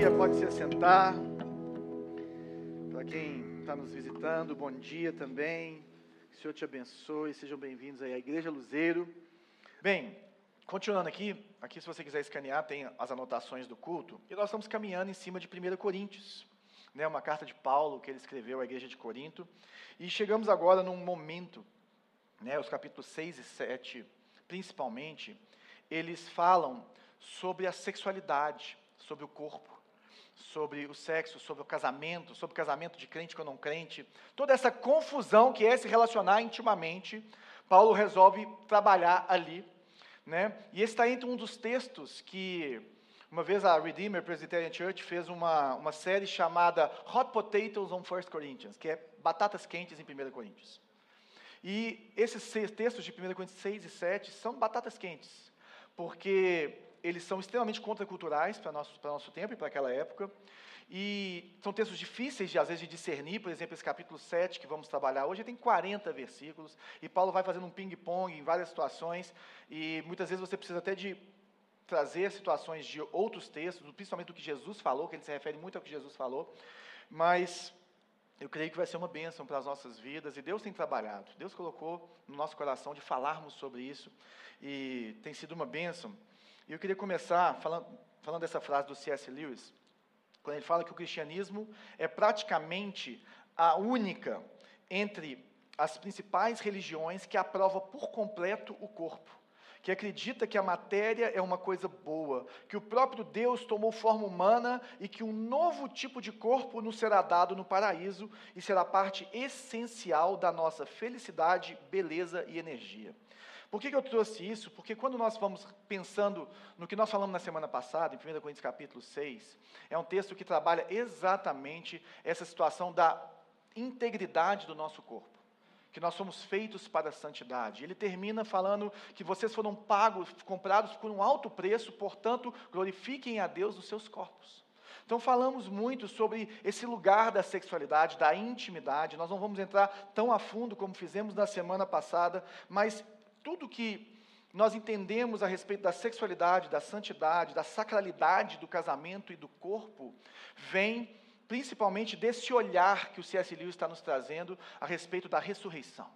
dia, pode se assentar. Para quem está nos visitando, bom dia também. Que o Senhor te abençoe, sejam bem-vindos aí à Igreja Luzeiro. Bem, continuando aqui, aqui se você quiser escanear, tem as anotações do culto. E nós estamos caminhando em cima de 1 Coríntios, né, uma carta de Paulo que ele escreveu à Igreja de Corinto. E chegamos agora num momento, né, os capítulos 6 e 7, principalmente, eles falam sobre a sexualidade, sobre o corpo, sobre o sexo, sobre o casamento, sobre o casamento de crente com não crente, toda essa confusão que é se relacionar intimamente, Paulo resolve trabalhar ali, né? E esse está entre um dos textos que uma vez a Redeemer Presbyterian Church fez uma, uma série chamada Hot Potatoes on 1 Corinthians, que é batatas quentes em 1 Coríntios. E esses textos de 1 Coríntios 6 e 7 são batatas quentes, porque eles são extremamente contraculturais para nosso, para nosso tempo e para aquela época. E são textos difíceis, de, às vezes, de discernir. Por exemplo, esse capítulo 7 que vamos trabalhar hoje tem 40 versículos. E Paulo vai fazendo um ping-pong em várias situações. E muitas vezes você precisa até de trazer situações de outros textos, principalmente do que Jesus falou, que ele se refere muito ao que Jesus falou. Mas eu creio que vai ser uma bênção para as nossas vidas. E Deus tem trabalhado. Deus colocou no nosso coração de falarmos sobre isso. E tem sido uma bênção. E eu queria começar falando, falando dessa frase do C.S. Lewis, quando ele fala que o cristianismo é praticamente a única entre as principais religiões que aprova por completo o corpo, que acredita que a matéria é uma coisa boa, que o próprio Deus tomou forma humana e que um novo tipo de corpo nos será dado no paraíso e será parte essencial da nossa felicidade, beleza e energia. Por que, que eu trouxe isso? Porque quando nós vamos pensando no que nós falamos na semana passada, em 1 Coríntios capítulo 6, é um texto que trabalha exatamente essa situação da integridade do nosso corpo que nós somos feitos para a santidade. Ele termina falando que vocês foram pagos, comprados por um alto preço, portanto, glorifiquem a Deus nos seus corpos. Então, falamos muito sobre esse lugar da sexualidade, da intimidade. Nós não vamos entrar tão a fundo como fizemos na semana passada, mas tudo que nós entendemos a respeito da sexualidade, da santidade, da sacralidade do casamento e do corpo, vem principalmente desse olhar que o C.S. Lewis está nos trazendo a respeito da ressurreição.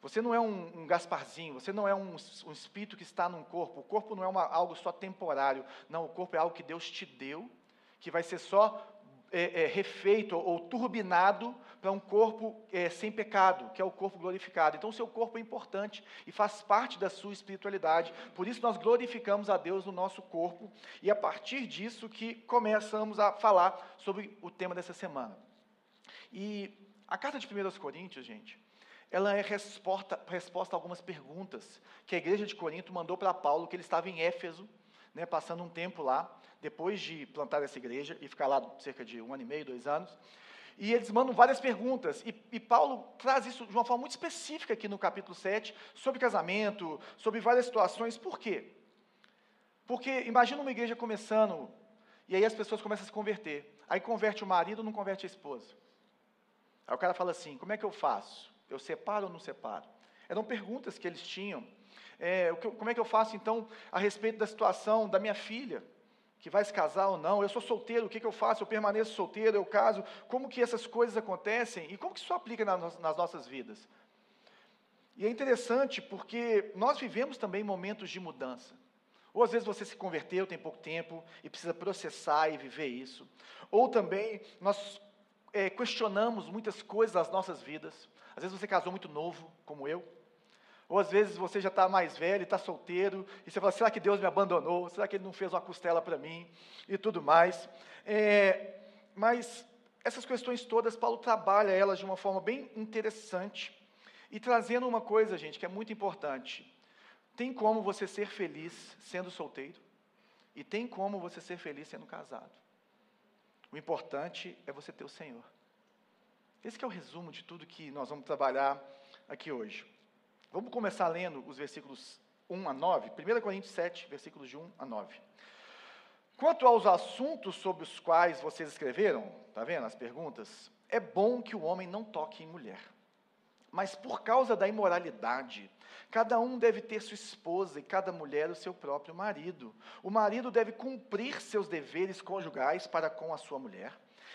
Você não é um, um Gasparzinho, você não é um, um, espírito que está num corpo. O corpo não é uma, algo só temporário. Não, o corpo é algo que Deus te deu, que vai ser só é, é, refeito ou turbinado para um corpo é, sem pecado, que é o corpo glorificado. Então, o seu corpo é importante e faz parte da sua espiritualidade. Por isso, nós glorificamos a Deus no nosso corpo e, a partir disso, que começamos a falar sobre o tema dessa semana. E a carta de 1 Coríntios, gente, ela é resposta, resposta a algumas perguntas que a igreja de Corinto mandou para Paulo, que ele estava em Éfeso, né, passando um tempo lá, depois de plantar essa igreja e ficar lá cerca de um ano e meio, dois anos. E eles mandam várias perguntas, e, e, Paulo traz isso de uma forma muito específica aqui no capítulo 7, sobre casamento, sobre várias situações. Por quê? Porque imagina uma igreja começando, e aí as pessoas começam a se converter. Aí converte o marido, não converte a esposa. Aí o cara fala assim: como é que eu faço? Eu separo ou não separo? Eram perguntas que eles tinham. É, como é que eu faço então a respeito da situação da minha filha? que vai se casar ou não, eu sou solteiro, o que, que eu faço? Eu permaneço solteiro, eu caso, como que essas coisas acontecem e como que isso aplica nas, nas nossas vidas? E é interessante porque nós vivemos também momentos de mudança. Ou às vezes você se converteu, tem pouco tempo e precisa processar e viver isso. Ou também nós é, questionamos muitas coisas das nossas vidas. Às vezes você casou muito novo, como eu, ou às vezes você já está mais velho, está solteiro, e você fala: será que Deus me abandonou? Será que Ele não fez uma costela para mim? E tudo mais. É, mas essas questões todas, Paulo trabalha elas de uma forma bem interessante, e trazendo uma coisa, gente, que é muito importante. Tem como você ser feliz sendo solteiro, e tem como você ser feliz sendo casado. O importante é você ter o Senhor. Esse é o resumo de tudo que nós vamos trabalhar aqui hoje. Vamos começar lendo os versículos 1 a 9. 1 Coríntios 7, versículos de 1 a 9. Quanto aos assuntos sobre os quais vocês escreveram, está vendo as perguntas? É bom que o homem não toque em mulher. Mas por causa da imoralidade, cada um deve ter sua esposa e cada mulher o seu próprio marido. O marido deve cumprir seus deveres conjugais para com a sua mulher,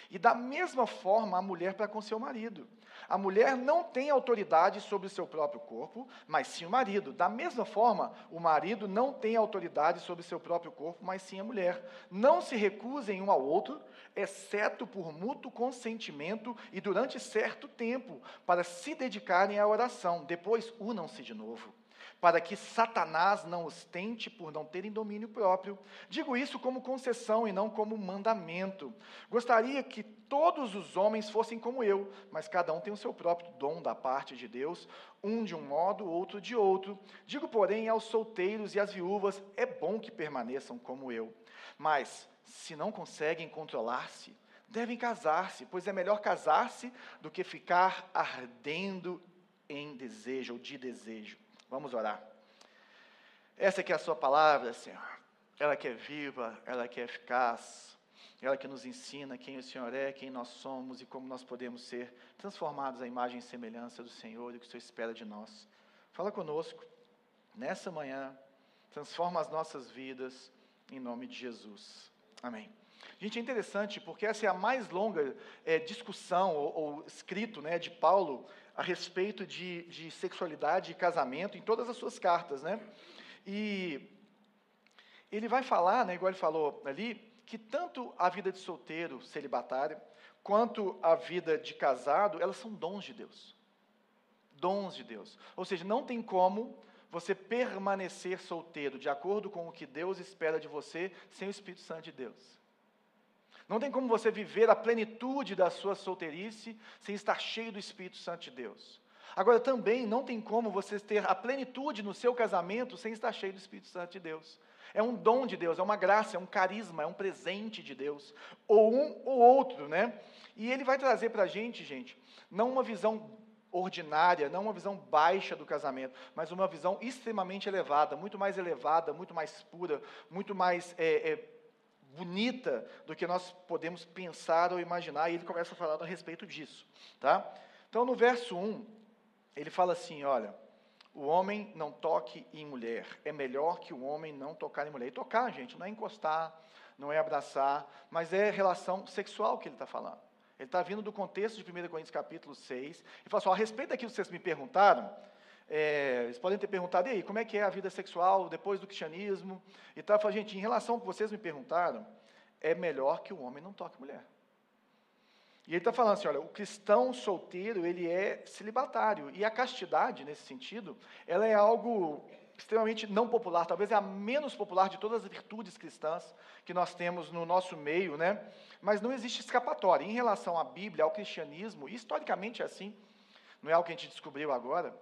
e da mesma forma a mulher para com seu marido. A mulher não tem autoridade sobre o seu próprio corpo, mas sim o marido. Da mesma forma, o marido não tem autoridade sobre o seu próprio corpo, mas sim a mulher. Não se recusem um ao outro, exceto por mútuo consentimento e durante certo tempo, para se dedicarem à oração. Depois, unam-se de novo para que Satanás não os tente por não terem domínio próprio. Digo isso como concessão e não como mandamento. Gostaria que todos os homens fossem como eu, mas cada um tem o seu próprio dom da parte de Deus, um de um modo, outro de outro. Digo, porém, aos solteiros e às viúvas: é bom que permaneçam como eu. Mas, se não conseguem controlar-se, devem casar-se, pois é melhor casar-se do que ficar ardendo em desejo ou de desejo. Vamos orar. Essa que é a sua palavra, Senhor. Ela que é viva, ela que é eficaz, ela que nos ensina quem o Senhor é, quem nós somos e como nós podemos ser transformados à imagem e semelhança do Senhor e o que o Senhor espera de nós. Fala conosco nessa manhã, transforma as nossas vidas em nome de Jesus. Amém. Gente, é interessante porque essa é a mais longa é, discussão ou, ou escrito né, de Paulo a respeito de, de sexualidade e casamento em todas as suas cartas, né? E ele vai falar, né, igual ele falou ali, que tanto a vida de solteiro, celibatário, quanto a vida de casado, elas são dons de Deus. Dons de Deus. Ou seja, não tem como você permanecer solteiro de acordo com o que Deus espera de você sem o Espírito Santo de Deus. Não tem como você viver a plenitude da sua solteirice sem estar cheio do Espírito Santo de Deus. Agora, também não tem como você ter a plenitude no seu casamento sem estar cheio do Espírito Santo de Deus. É um dom de Deus, é uma graça, é um carisma, é um presente de Deus. Ou um ou outro, né? E ele vai trazer para a gente, gente, não uma visão ordinária, não uma visão baixa do casamento, mas uma visão extremamente elevada, muito mais elevada, muito mais pura, muito mais é, é, bonita do que nós podemos pensar ou imaginar, e ele começa a falar a respeito disso, tá? Então, no verso 1, ele fala assim, olha, o homem não toque em mulher, é melhor que o homem não tocar em mulher. E tocar, gente, não é encostar, não é abraçar, mas é relação sexual que ele está falando. Ele está vindo do contexto de 1 Coríntios capítulo 6, e fala assim, a respeito daquilo que vocês me perguntaram, é, eles podem ter perguntado, e aí, como é que é a vida sexual depois do cristianismo? E tal. Eu gente, em relação ao que vocês me perguntaram, é melhor que o homem não toque mulher. E ele está falando assim, olha, o cristão solteiro, ele é celibatário. E a castidade, nesse sentido, ela é algo extremamente não popular, talvez é a menos popular de todas as virtudes cristãs que nós temos no nosso meio, né? Mas não existe escapatória. Em relação à Bíblia, ao cristianismo, historicamente é assim, não é algo que a gente descobriu agora,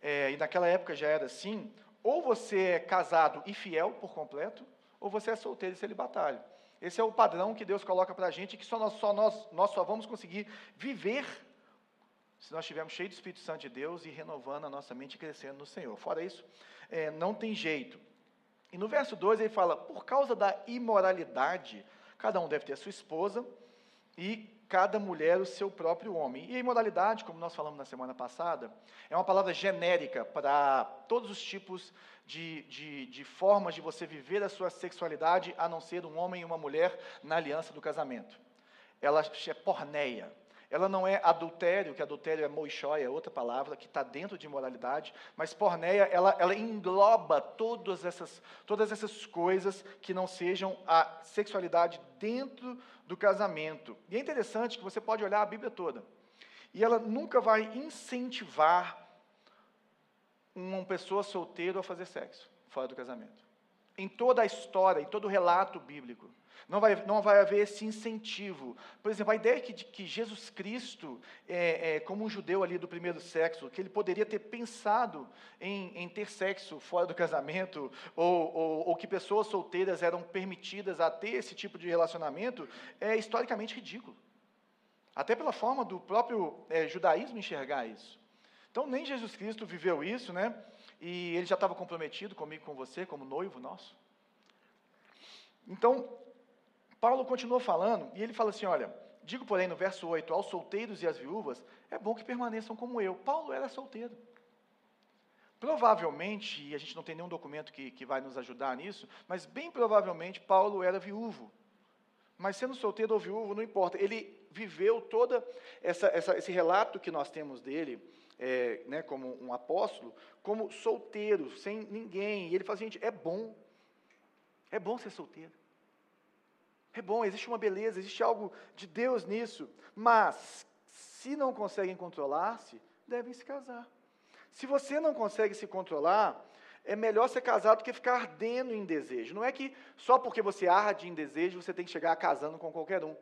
é, e naquela época já era assim, ou você é casado e fiel por completo, ou você é solteiro e celibatário. Esse é o padrão que Deus coloca para a gente, que só nós, só nós, nós só vamos conseguir viver se nós estivermos cheios do Espírito Santo de Deus e renovando a nossa mente e crescendo no Senhor. Fora isso, é, não tem jeito. E no verso 2 ele fala: por causa da imoralidade, cada um deve ter sua esposa e cada mulher o seu próprio homem. E a imoralidade, como nós falamos na semana passada, é uma palavra genérica para todos os tipos de, de, de, formas de você viver a sua sexualidade, a não ser um homem e uma mulher na aliança do casamento. Ela é porneia. Ela não é adultério, que adultério é moixóia, é outra palavra que está dentro de imoralidade, mas porneia, ela, ela engloba todas essas, todas essas coisas que não sejam a sexualidade dentro do casamento. E é interessante que você pode olhar a Bíblia toda, e ela nunca vai incentivar uma pessoa solteira a fazer sexo fora do casamento. Em toda a história, em todo o relato bíblico. Não vai, não vai haver esse incentivo. Por exemplo, a ideia que, que Jesus Cristo, é, é, como um judeu ali do primeiro sexo, que ele poderia ter pensado em, em ter sexo fora do casamento, ou, ou, ou, que pessoas solteiras eram permitidas a ter esse tipo de relacionamento, é historicamente ridículo. Até pela forma do próprio é, judaísmo enxergar isso. Então, nem Jesus Cristo viveu isso, né? E ele já estava comprometido comigo, com você, como noivo nosso. Então, Paulo continua falando, e ele fala assim: olha, digo, porém, no verso 8, aos solteiros e às viúvas, é bom que permaneçam como eu. Paulo era solteiro. Provavelmente, e a gente não tem nenhum documento que, que vai nos ajudar nisso, mas bem provavelmente Paulo era viúvo. Mas sendo solteiro ou viúvo, não importa. Ele viveu toda essa, essa, esse relato que nós temos dele, é, né, como um apóstolo, como solteiro, sem ninguém. E ele fala, gente, é bom. É bom ser solteiro. É bom, existe uma beleza, existe algo de Deus nisso. Mas, se não conseguem controlar-se, devem se casar. Se você não consegue se controlar, é melhor ser casado do que ficar ardendo em desejo. Não é que só porque você arde em desejo, você tem que chegar casando com qualquer um.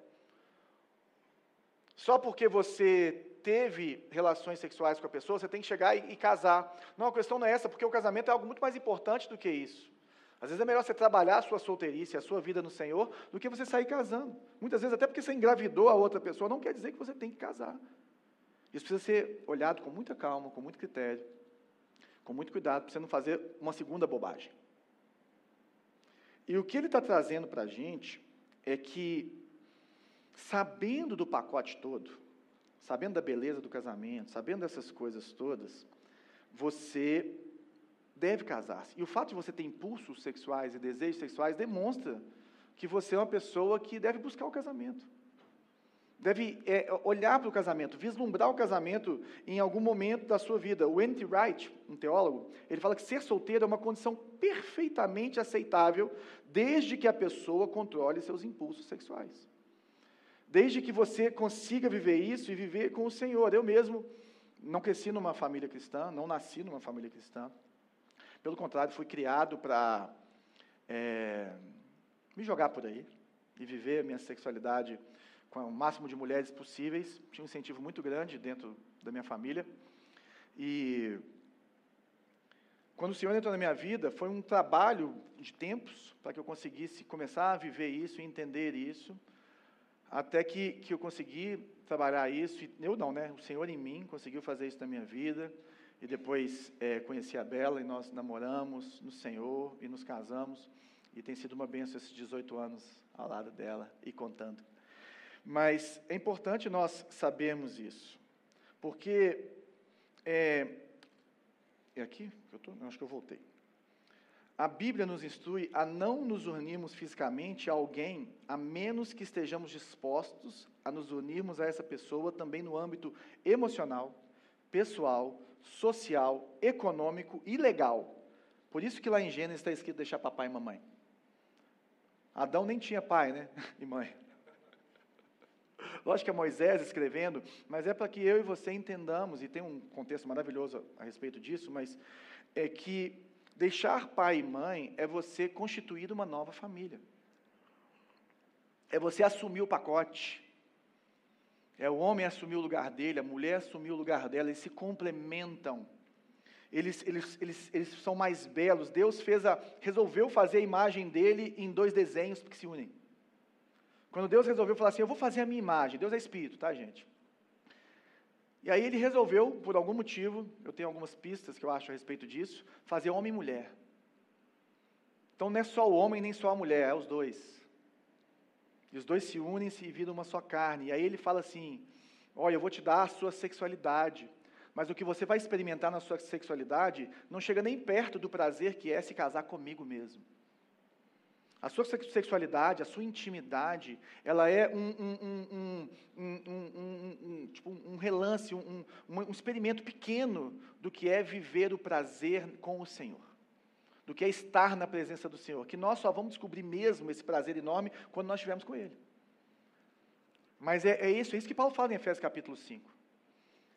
Só porque você teve relações sexuais com a pessoa, você tem que chegar e, e, casar. Não, a questão não é essa, porque o casamento é algo muito mais importante do que isso. Às vezes é melhor você trabalhar a sua solteirice, a sua vida no Senhor, do que você sair casando. Muitas vezes, até porque você engravidou a outra pessoa, não quer dizer que você tem que casar. Isso precisa ser olhado com muita calma, com muito critério, com muito cuidado, para você não fazer uma segunda bobagem. E o que ele está trazendo para a gente é que, sabendo do pacote todo, sabendo da beleza do casamento, sabendo dessas coisas todas, você deve casar-se. E o fato de você ter impulsos sexuais e desejos sexuais demonstra que você é uma pessoa que deve buscar o casamento deve é, olhar para o casamento, vislumbrar o casamento em algum momento da sua vida. O N.T. Wright, um teólogo, ele fala que ser solteiro é uma condição perfeitamente aceitável desde que a pessoa controle seus impulsos sexuais. Desde que você consiga viver isso e viver com o Senhor. Eu mesmo não cresci numa família cristã, não nasci numa família cristã. Pelo contrário, fui criado para é, me jogar por aí e viver a minha sexualidade com o máximo de mulheres possíveis. Tinha um incentivo muito grande dentro da minha família. E quando o Senhor entrou na minha vida, foi um trabalho de tempos para que eu conseguisse começar a viver isso e entender isso, até que, que eu consegui trabalhar isso. E eu não, né? O Senhor em mim conseguiu fazer isso na minha vida. E depois é, conheci a Bela e nós namoramos no Senhor e nos casamos. E tem sido uma bênção esses 18 anos ao lado dela e contando. Mas é importante nós sabermos isso, porque é, é aqui que eu estou? Acho que eu voltei. A Bíblia nos instrui a não nos unirmos fisicamente a alguém, a menos que estejamos dispostos a nos unirmos a essa pessoa também no âmbito emocional, pessoal, social, econômico e legal. Por isso que lá em Gênesis está escrito deixar papai e mamãe. Adão nem tinha pai, né? E mãe. Lógico que é Moisés escrevendo, mas é para que eu e você entendamos, e tem um contexto maravilhoso a respeito disso, mas é que deixar pai e mãe é você constituir uma nova família. É você assumir o pacote. É o homem assumir o lugar dele, a mulher assumir o lugar dela, eles se complementam. Eles, eles, eles, eles são mais belos. Deus fez a, resolveu fazer a imagem dele em dois desenhos que se unem. Quando Deus resolveu falar assim, eu vou fazer a minha imagem, Deus é espírito, tá, gente? E aí ele resolveu, por algum motivo, eu tenho algumas pistas que eu acho a respeito disso, fazer homem e mulher. Então não é só o homem nem só a mulher, é os dois. E os dois se unem -se e viram uma só carne. E aí ele fala assim: Olha, eu vou te dar a sua sexualidade, mas o que você vai experimentar na sua sexualidade não chega nem perto do prazer que é se casar comigo mesmo. A sua sexualidade, a sua intimidade, ela é um, um, um, um tipo, um relance, um, experimento pequeno do que é viver o prazer com o Senhor, do que é estar na presença do Senhor, que nós só vamos descobrir mesmo esse prazer enorme quando nós estivermos com Ele. Mas é, é isso, é isso que Paulo fala em Efésios capítulo 5. Ele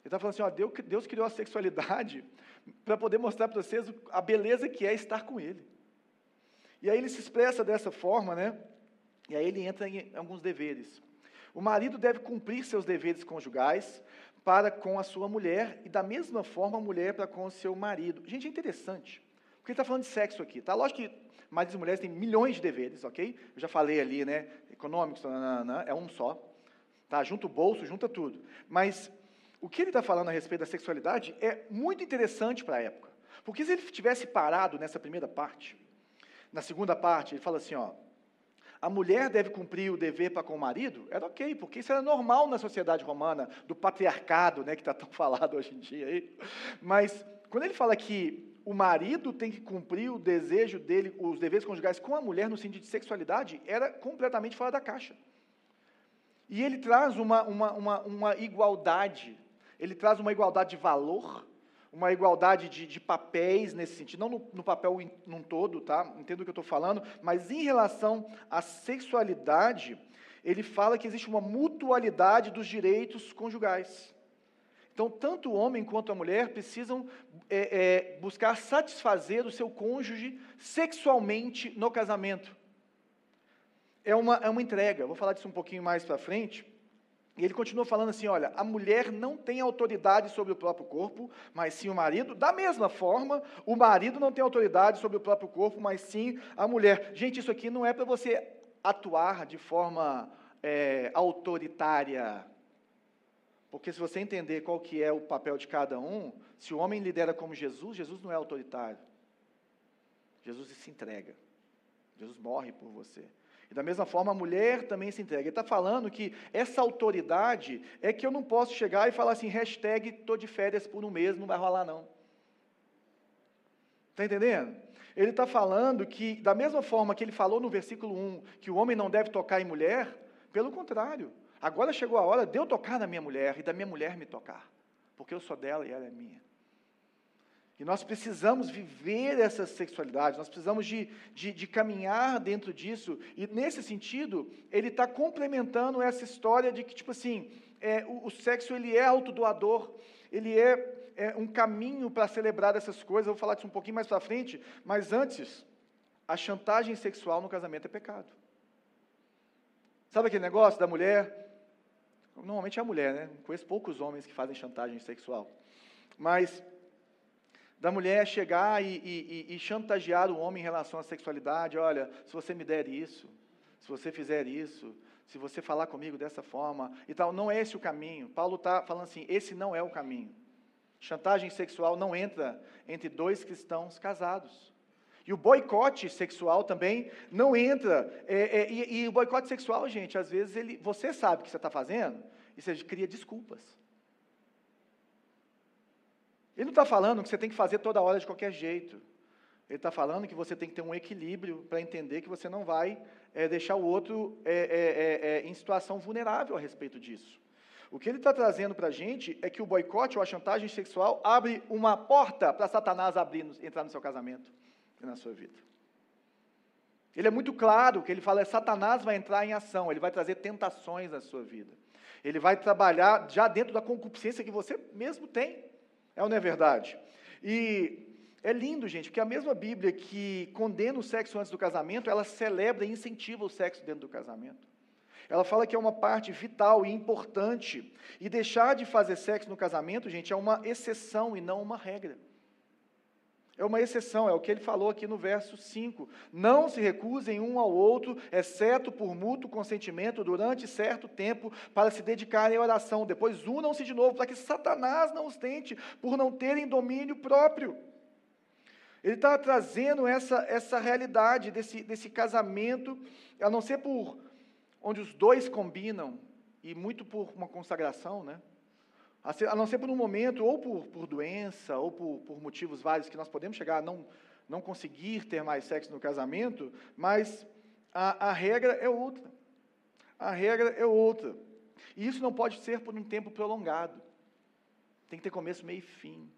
está falando assim, ó, Deus, Deus criou a sexualidade para poder mostrar para vocês a beleza que é estar com Ele. E aí ele se expressa dessa forma, né? E aí ele entra em alguns deveres. O marido deve cumprir seus deveres conjugais para com a sua mulher e da mesma forma a mulher para com o seu marido. Gente, é interessante, porque ele está falando de sexo aqui, tá? Lógico que maridos e mulheres têm milhões de deveres, ok? Eu já falei ali, né? Econômicos, é um só. Tá? Junta o bolso, junta tudo. Mas o que ele está falando a respeito da sexualidade é muito interessante para a época. Porque se ele tivesse parado nessa primeira parte, na segunda parte, ele fala assim: ó, a mulher deve cumprir o dever para com o marido, era ok, porque isso era normal na sociedade romana, do patriarcado, né, que está tão falado hoje em dia aí. Mas quando ele fala que o marido tem que cumprir o desejo dele, os deveres conjugais com a mulher no sentido de sexualidade, era completamente fora da caixa. E ele traz uma, uma, uma, uma igualdade, ele traz uma igualdade de valor, uma igualdade de, de papéis nesse sentido, não no, no papel in, num todo, tá? Entendo o que eu estou falando, mas em relação à sexualidade, ele fala que existe uma mutualidade dos direitos conjugais. Então, tanto o homem quanto a mulher precisam é, é, buscar satisfazer o seu cônjuge sexualmente no casamento. É uma, é uma entrega, vou falar disso um pouquinho mais para frente. E ele continua falando assim: olha, a mulher não tem autoridade sobre o próprio corpo, mas sim o marido. Da mesma forma, o marido não tem autoridade sobre o próprio corpo, mas sim a mulher. Gente, isso aqui não é para você atuar de forma é, autoritária. Porque se você entender qual que é o papel de cada um, se o homem lidera como Jesus, Jesus não é autoritário. Jesus se entrega. Jesus morre por você. E da mesma forma, a mulher também se entrega. Ele está falando que essa autoridade é que eu não posso chegar e falar assim, hashtag estou de férias por um mês, não vai rolar não. Está entendendo? Ele está falando que, da mesma forma que ele falou no versículo 1, que o homem não deve tocar em mulher, pelo contrário, agora chegou a hora de eu tocar na minha mulher e da minha mulher me tocar, porque eu sou dela e ela é minha. E nós precisamos viver essa sexualidade, nós precisamos de, de, de caminhar dentro disso. E nesse sentido, ele está complementando essa história de que, tipo assim, é, o, o, sexo ele é autodoador, ele é, é um caminho para celebrar essas coisas. Eu vou falar disso um pouquinho mais para frente, mas antes, a chantagem sexual no casamento é pecado. Sabe aquele negócio da mulher? Normalmente é a mulher, né? Conheço poucos homens que fazem chantagem sexual. Mas da mulher chegar e, e, e, chantagear o homem em relação à sexualidade, olha, se você me der isso, se você fizer isso, se você falar comigo dessa forma e tal, não é esse o caminho. Paulo está falando assim, esse não é o caminho. Chantagem sexual não entra entre dois cristãos casados. E o boicote sexual também não entra. É, é, e, e, o boicote sexual, gente, às vezes ele, você sabe o que você está fazendo e você cria desculpas. Ele não está falando que você tem que fazer toda hora de qualquer jeito. Ele está falando que você tem que ter um equilíbrio para entender que você não vai é, deixar o outro é, é, em situação vulnerável a respeito disso. O que ele está trazendo para a gente é que o boicote ou a chantagem sexual abre uma porta para Satanás abrir, entrar no seu casamento e na sua vida. Ele é muito claro que ele fala: Satanás vai entrar em ação, ele vai trazer tentações na sua vida. Ele vai trabalhar já dentro da concupiscência que você mesmo tem. É ou não é verdade? E é lindo, gente, porque a mesma Bíblia que condena o sexo antes do casamento, ela celebra e incentiva o sexo dentro do casamento. Ela fala que é uma parte vital e importante. E deixar de fazer sexo no casamento, gente, é uma exceção e não uma regra. É uma exceção, é o que ele falou aqui no verso 5. Não se recusem um ao outro, exceto por mútuo consentimento, durante certo tempo, para se dedicarem à oração. Depois unam-se de novo, para que Satanás não os tente, por não terem domínio próprio. Ele está trazendo essa, essa realidade desse, desse casamento, a não ser por onde os dois combinam, e muito por uma consagração, né? A não ser por um momento, ou por, por doença, ou por, por motivos vários que nós podemos chegar a não, não conseguir ter mais sexo no casamento, mas a, a regra é outra. A regra é outra. E isso não pode ser por um tempo prolongado. Tem que ter começo, meio e fim.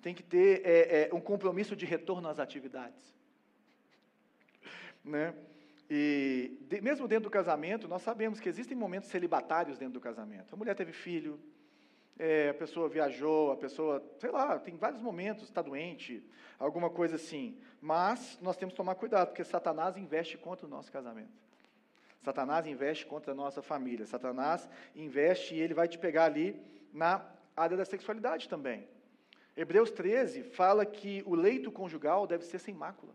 Tem que ter é, é, um compromisso de retorno às atividades. Né? E de, mesmo dentro do casamento, nós sabemos que existem momentos celibatários dentro do casamento. A mulher teve filho, é, a pessoa viajou, a pessoa, sei lá, tem vários momentos, está doente, alguma coisa assim. Mas nós temos que tomar cuidado, porque Satanás investe contra o nosso casamento. Satanás investe contra a nossa família. Satanás investe e ele vai te pegar ali na área da sexualidade também. Hebreus 13 fala que o leito conjugal deve ser sem mácula.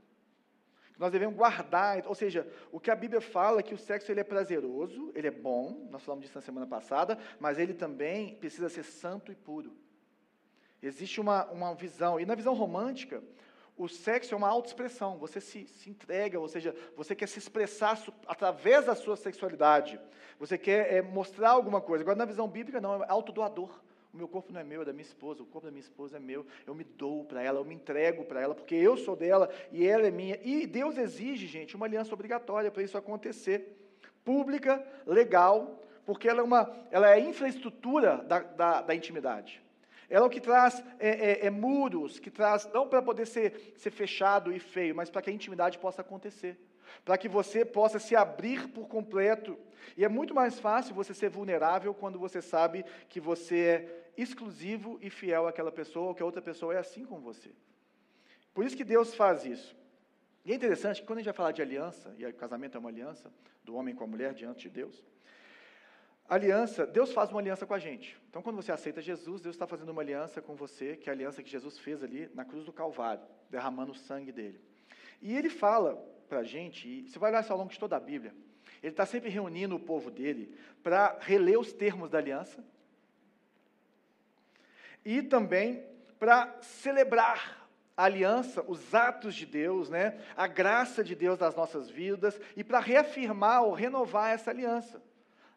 Nós devemos guardar, ou seja, o que a Bíblia fala é que o sexo ele é prazeroso, ele é bom, nós falamos disso na semana passada, mas ele também precisa ser santo e puro. Existe uma, uma visão, e na visão romântica, o sexo é uma autoexpressão, você se, se entrega, ou seja, você quer se expressar através da sua sexualidade, você quer é, mostrar alguma coisa. Agora, na visão bíblica, não, é autodoador. O meu corpo não é meu, é da minha esposa, o corpo da minha esposa é meu, eu me dou para ela, eu me entrego para ela, porque eu sou dela e ela é minha. E Deus exige, gente, uma aliança obrigatória para isso acontecer. Pública, legal, porque ela é, uma, ela é a infraestrutura da, da, da intimidade. Ela é o que traz é, é, é muros, que traz, não para poder ser, ser fechado e feio, mas para que a intimidade possa acontecer. Para que você possa se abrir por completo. E é muito mais fácil você ser vulnerável quando você sabe que você é exclusivo e fiel àquela pessoa, ou que a outra pessoa é assim com você. Por isso que Deus faz isso. E é interessante que quando a gente vai falar de aliança, e o casamento é uma aliança do homem com a mulher diante de Deus, aliança, Deus faz uma aliança com a gente. Então, quando você aceita Jesus, Deus está fazendo uma aliança com você, que é a aliança que Jesus fez ali na cruz do Calvário, derramando o sangue dele. E ele fala para a gente, e você vai olhar isso ao longo de toda a Bíblia, ele está sempre reunindo o povo dele para reler os termos da aliança e também para celebrar a aliança, os atos de Deus, né, a graça de Deus nas nossas vidas e para reafirmar ou renovar essa aliança.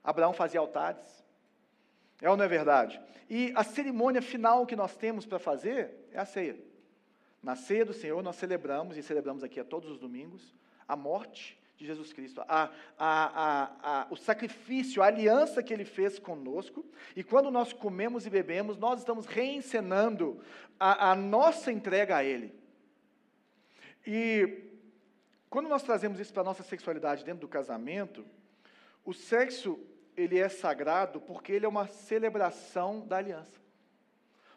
Abraão fazia altares. É ou não é verdade? E a cerimônia final que nós temos para fazer é a ceia. Na ceia do Senhor, nós celebramos, e celebramos aqui a todos os domingos, a morte de Jesus Cristo, a, a, a, o sacrifício, a aliança que ele fez conosco, e quando nós comemos e bebemos, nós estamos reencenando a, nossa entrega a Ele. E quando nós trazemos isso para a nossa sexualidade dentro do casamento, o sexo ele é sagrado porque ele é uma celebração da aliança.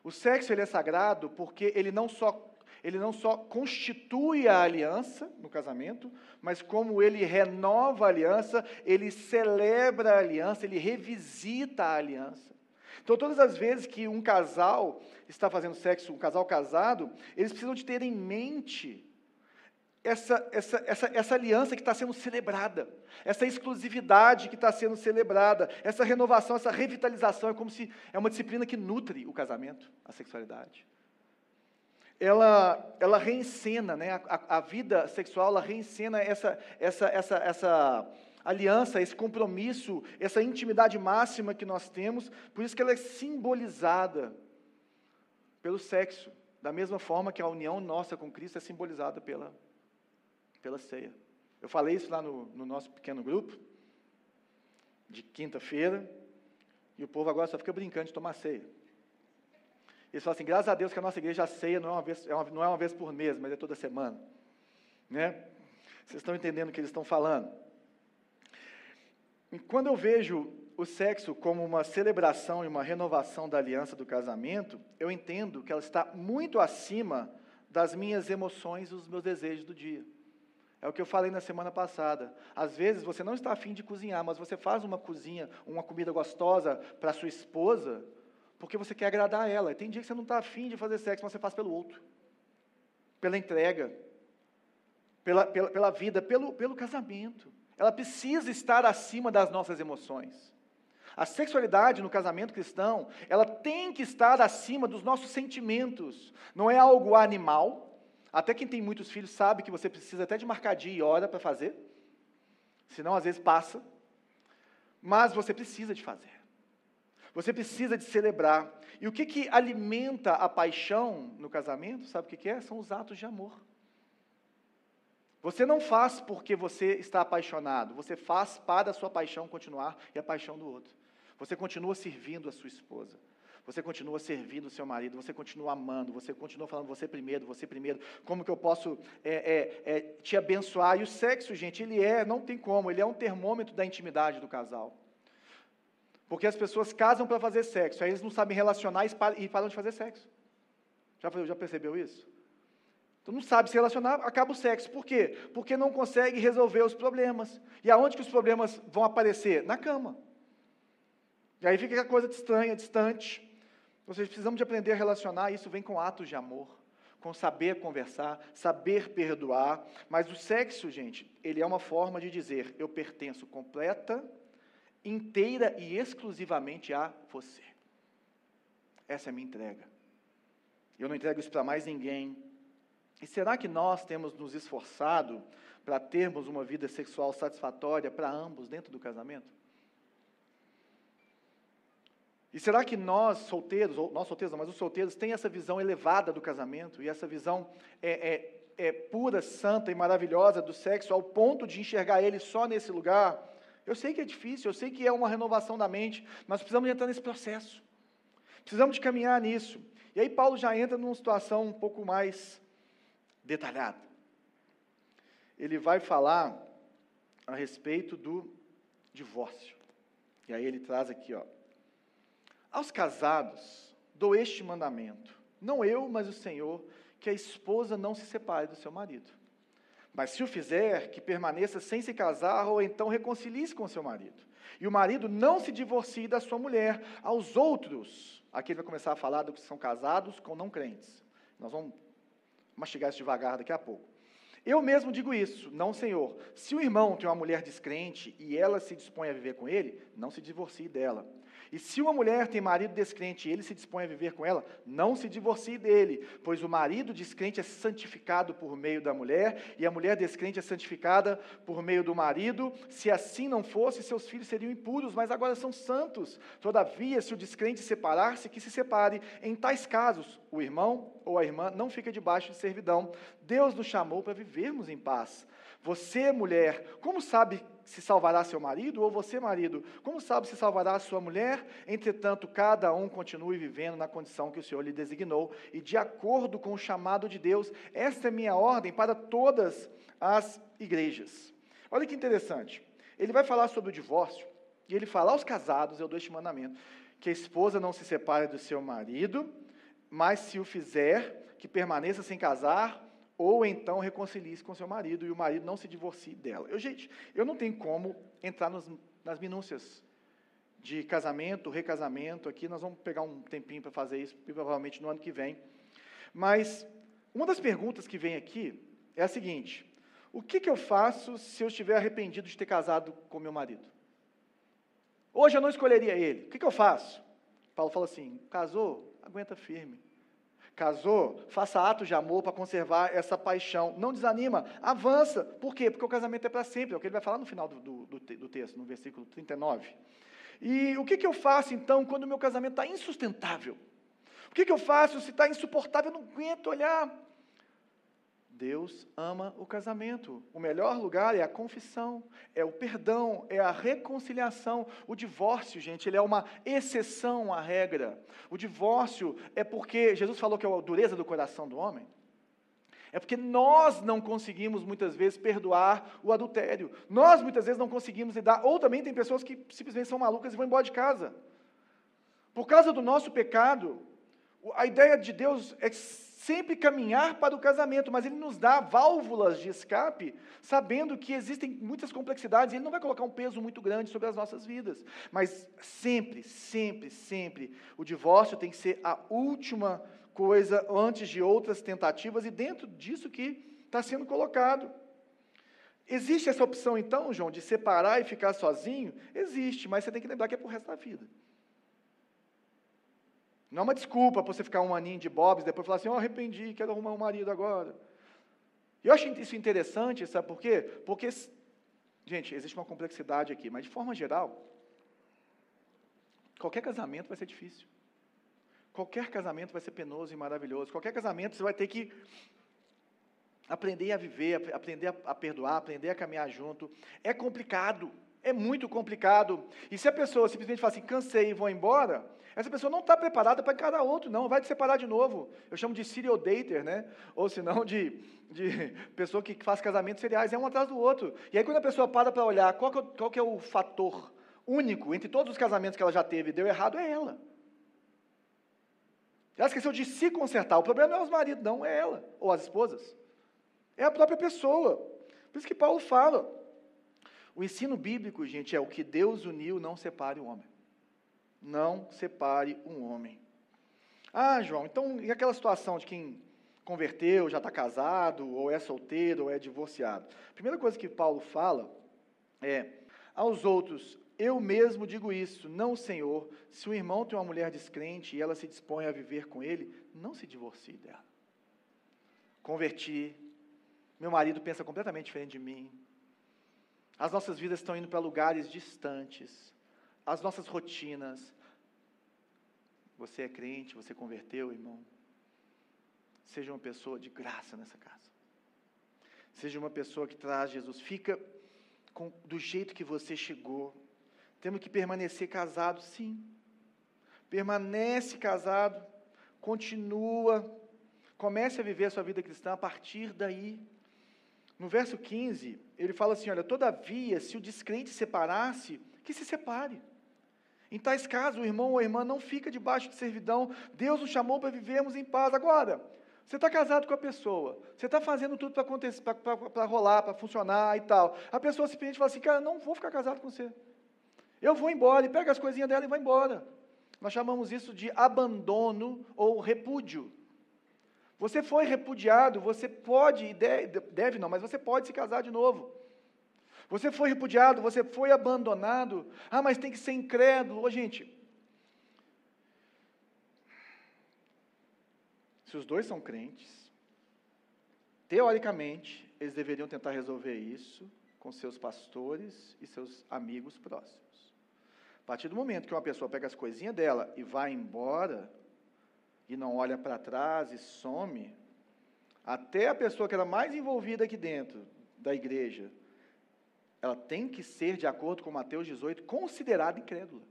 O sexo ele é sagrado porque ele não só ele não só constitui a aliança no casamento, mas como ele renova a aliança, ele celebra a aliança, ele revisita a aliança. Então, todas as vezes que um casal está fazendo sexo, um casal casado, eles precisam de ter em mente essa, essa, essa, essa aliança que está sendo celebrada, essa exclusividade que está sendo celebrada, essa renovação, essa revitalização, é como se é uma disciplina que nutre o casamento, a sexualidade. Ela, ela reencena, né, a, a vida sexual, ela reencena essa, essa, essa, essa aliança, esse compromisso, essa intimidade máxima que nós temos, por isso que ela é simbolizada pelo sexo, da mesma forma que a união nossa com Cristo é simbolizada pela pela ceia. Eu falei isso lá no, no nosso pequeno grupo, de quinta-feira, e o povo agora só fica brincando de tomar ceia. Eles falam assim, graças a Deus que a nossa igreja a ceia não é uma vez, é uma, não é uma vez por mês, mas é toda semana. Né? Vocês estão entendendo o que eles estão falando. E quando eu vejo o sexo como uma celebração e uma renovação da aliança do casamento, eu entendo que ela está muito acima das minhas emoções e dos meus desejos do dia. É o que eu falei na semana passada. Às vezes você não está afim de cozinhar, mas você faz uma cozinha, uma comida gostosa para sua esposa, porque você quer agradar ela. Tem dia que você não está afim de fazer sexo, mas você faz pelo outro, pela entrega, pela, pela, pela vida, pelo, pelo casamento. Ela precisa estar acima das nossas emoções. A sexualidade no casamento cristão, ela tem que estar acima dos nossos sentimentos. Não é algo animal, até quem tem muitos filhos sabe que você precisa até de marcar dia e hora para fazer, senão às vezes passa. Mas você precisa de fazer. Você precisa de celebrar. E o que, que alimenta a paixão no casamento? Sabe o que, que é? São os atos de amor. Você não faz porque você está apaixonado, você faz para a sua paixão continuar e a paixão do outro. Você continua servindo a sua esposa. Você continua servindo o seu marido, você continua amando, você continua falando você primeiro, você primeiro. Como que eu posso é, é, é, te abençoar? E o sexo, gente, ele é, não tem como, ele é um termômetro da intimidade do casal. Porque as pessoas casam para fazer sexo, aí eles não sabem relacionar e param de fazer sexo. Já, já percebeu isso? Então não sabe se relacionar, acaba o sexo. Por quê? Porque não consegue resolver os problemas. E aonde que os problemas vão aparecer? Na cama. E aí fica aquela coisa estranha, distante. Ou seja, precisamos de aprender a relacionar, isso vem com atos de amor, com saber conversar, saber perdoar. Mas o sexo, gente, ele é uma forma de dizer: eu pertenço completa, inteira e exclusivamente a você. Essa é a minha entrega. Eu não entrego isso para mais ninguém. E será que nós temos nos esforçado para termos uma vida sexual satisfatória para ambos dentro do casamento? E será que nós, solteiros, ou nós solteiros não, mas os solteiros, têm essa visão elevada do casamento, e essa visão é, é, é pura, santa e maravilhosa do sexo, ao ponto de enxergar ele só nesse lugar? Eu sei que é difícil, eu sei que é uma renovação da mente, mas precisamos entrar nesse processo. Precisamos de caminhar nisso. E aí Paulo já entra numa situação um pouco mais detalhada. Ele vai falar a respeito do divórcio. E aí ele traz aqui, ó, aos casados, dou este mandamento: não eu, mas o Senhor, que a esposa não se separe do seu marido. Mas se o fizer, que permaneça sem se casar, ou então reconcilie-se com seu marido. E o marido não se divorcie da sua mulher. Aos outros, aqui ele vai começar a falar dos que são casados com não crentes. Nós vamos mastigar isso devagar daqui a pouco. Eu mesmo digo isso, não, Senhor. Se o irmão tem uma mulher descrente e ela se dispõe a viver com ele, não se divorcie dela. E se uma mulher tem marido descrente e ele se dispõe a viver com ela, não se divorcie dele, pois o marido descrente é santificado por meio da mulher e a mulher descrente é santificada por meio do marido. Se assim não fosse, seus filhos seriam impuros, mas agora são santos. Todavia, se o descrente separar-se, que se separe. Em tais casos, o irmão ou a irmã não fica debaixo de servidão. Deus nos chamou para vivermos em paz. Você, mulher, como sabe se salvará seu marido? Ou você, marido, como sabe se salvará sua mulher? Entretanto, cada um continue vivendo na condição que o Senhor lhe designou e de acordo com o chamado de Deus. Esta é minha ordem para todas as igrejas. Olha que interessante. Ele vai falar sobre o divórcio e ele fala aos casados, eu dou este mandamento, que a esposa não se separe do seu marido, mas se o fizer, que permaneça sem casar ou então reconcilie-se com seu marido e o marido não se divorcie dela. Eu, gente, eu não tenho como entrar nas minúcias de casamento, recasamento, aqui nós vamos pegar um tempinho para fazer isso, provavelmente no ano que vem. Mas uma das perguntas que vem aqui é a seguinte: o que, que eu faço se eu estiver arrependido de ter casado com meu marido? Hoje eu não escolheria ele. O que, que eu faço? Paulo fala assim: casou, aguenta firme. Casou, faça atos de amor para conservar essa paixão. Não desanima, avança. Por quê? Porque o casamento é para sempre, é o que ele vai falar no final do, do, do texto, no versículo 39. E o que, que eu faço então quando o meu casamento está insustentável? O que, que eu faço se está insuportável? Eu não aguento olhar. Deus ama o casamento. O melhor lugar é a confissão, é o perdão, é a reconciliação. O divórcio, gente, ele é uma exceção à regra. O divórcio é porque Jesus falou que é a dureza do coração do homem. É porque nós não conseguimos muitas vezes perdoar o adultério. Nós muitas vezes não conseguimos lidar. Ou também tem pessoas que simplesmente são malucas e vão embora de casa. Por causa do nosso pecado, a ideia de Deus é sempre caminhar para o casamento, mas Ele nos dá válvulas de escape, sabendo que existem muitas complexidades, Ele não vai colocar um peso muito grande sobre as nossas vidas. Mas sempre, sempre, sempre, o divórcio tem que ser a última coisa antes de outras tentativas, e dentro disso que está sendo colocado. Existe essa opção, então, João, de separar e ficar sozinho? Existe, mas você tem que lembrar que é para o resto da vida. Não é uma desculpa para você ficar um aninho de bobs, depois falar assim, oh, arrependi, quero arrumar um marido agora. Eu acho isso interessante, sabe por quê? Porque, gente, existe uma complexidade aqui, mas de forma geral, qualquer casamento vai ser difícil. Qualquer casamento vai ser penoso e maravilhoso. Qualquer casamento você vai ter que aprender a viver, aprender a perdoar, aprender a caminhar junto. É complicado. É muito complicado. E se a pessoa simplesmente fala assim, cansei e vou embora, essa pessoa não está preparada para encarar outro, não, vai te separar de novo. Eu chamo de serial dater, né? Ou senão de, de pessoa que faz casamentos seriais, é um atrás do outro. E aí quando a pessoa para para olhar qual que, é, qual que é o fator único entre todos os casamentos que ela já teve e deu errado, é ela. Ela esqueceu de se consertar. O problema não é os maridos, não, é ela, ou as esposas. É a própria pessoa. Por isso que Paulo fala, o ensino bíblico, gente, é o que Deus uniu, não separe o homem. Não separe um homem. Ah, João, então e aquela situação de quem converteu, já está casado, ou é solteiro, ou é divorciado? A primeira coisa que Paulo fala é: aos outros, eu mesmo digo isso, não Senhor. Se o irmão tem uma mulher descrente e ela se dispõe a viver com ele, não se divorcie dela. converti, meu marido pensa completamente diferente de mim, as nossas vidas estão indo para lugares distantes, as nossas rotinas. Você é crente, você converteu, irmão. Seja uma pessoa de graça nessa casa. Seja uma pessoa que traz Jesus. Fica com, do jeito que você chegou. Temos que permanecer casado, sim. Permanece casado, continua, comece a viver a sua vida cristã a partir daí. No verso 15, ele fala assim: Olha, todavia, se o descrente separasse, que se separe. Em tais casos, o irmão ou a irmã não fica debaixo de servidão. Deus nos chamou para vivermos em paz. Agora, você está casado com a pessoa, você está fazendo tudo para acontecer, para rolar, para funcionar e tal. A pessoa simplesmente fala assim: Cara, não vou ficar casado com você. Eu vou embora, e pega as coisinhas dela e vai embora. Nós chamamos isso de abandono ou repúdio. Você foi repudiado, você pode, e deve, deve não, mas você pode se casar de novo. Você foi repudiado, você foi abandonado. Ah, mas tem que ser incrédulo. Ô, gente, se os dois são crentes, teoricamente, eles deveriam tentar resolver isso com seus pastores e seus amigos próximos. A partir do momento que uma pessoa pega as coisinhas dela e vai embora, e não olha para trás e some, até a pessoa que era mais envolvida aqui dentro da igreja, ela tem que ser, de acordo com Mateus 18, considerada incrédula.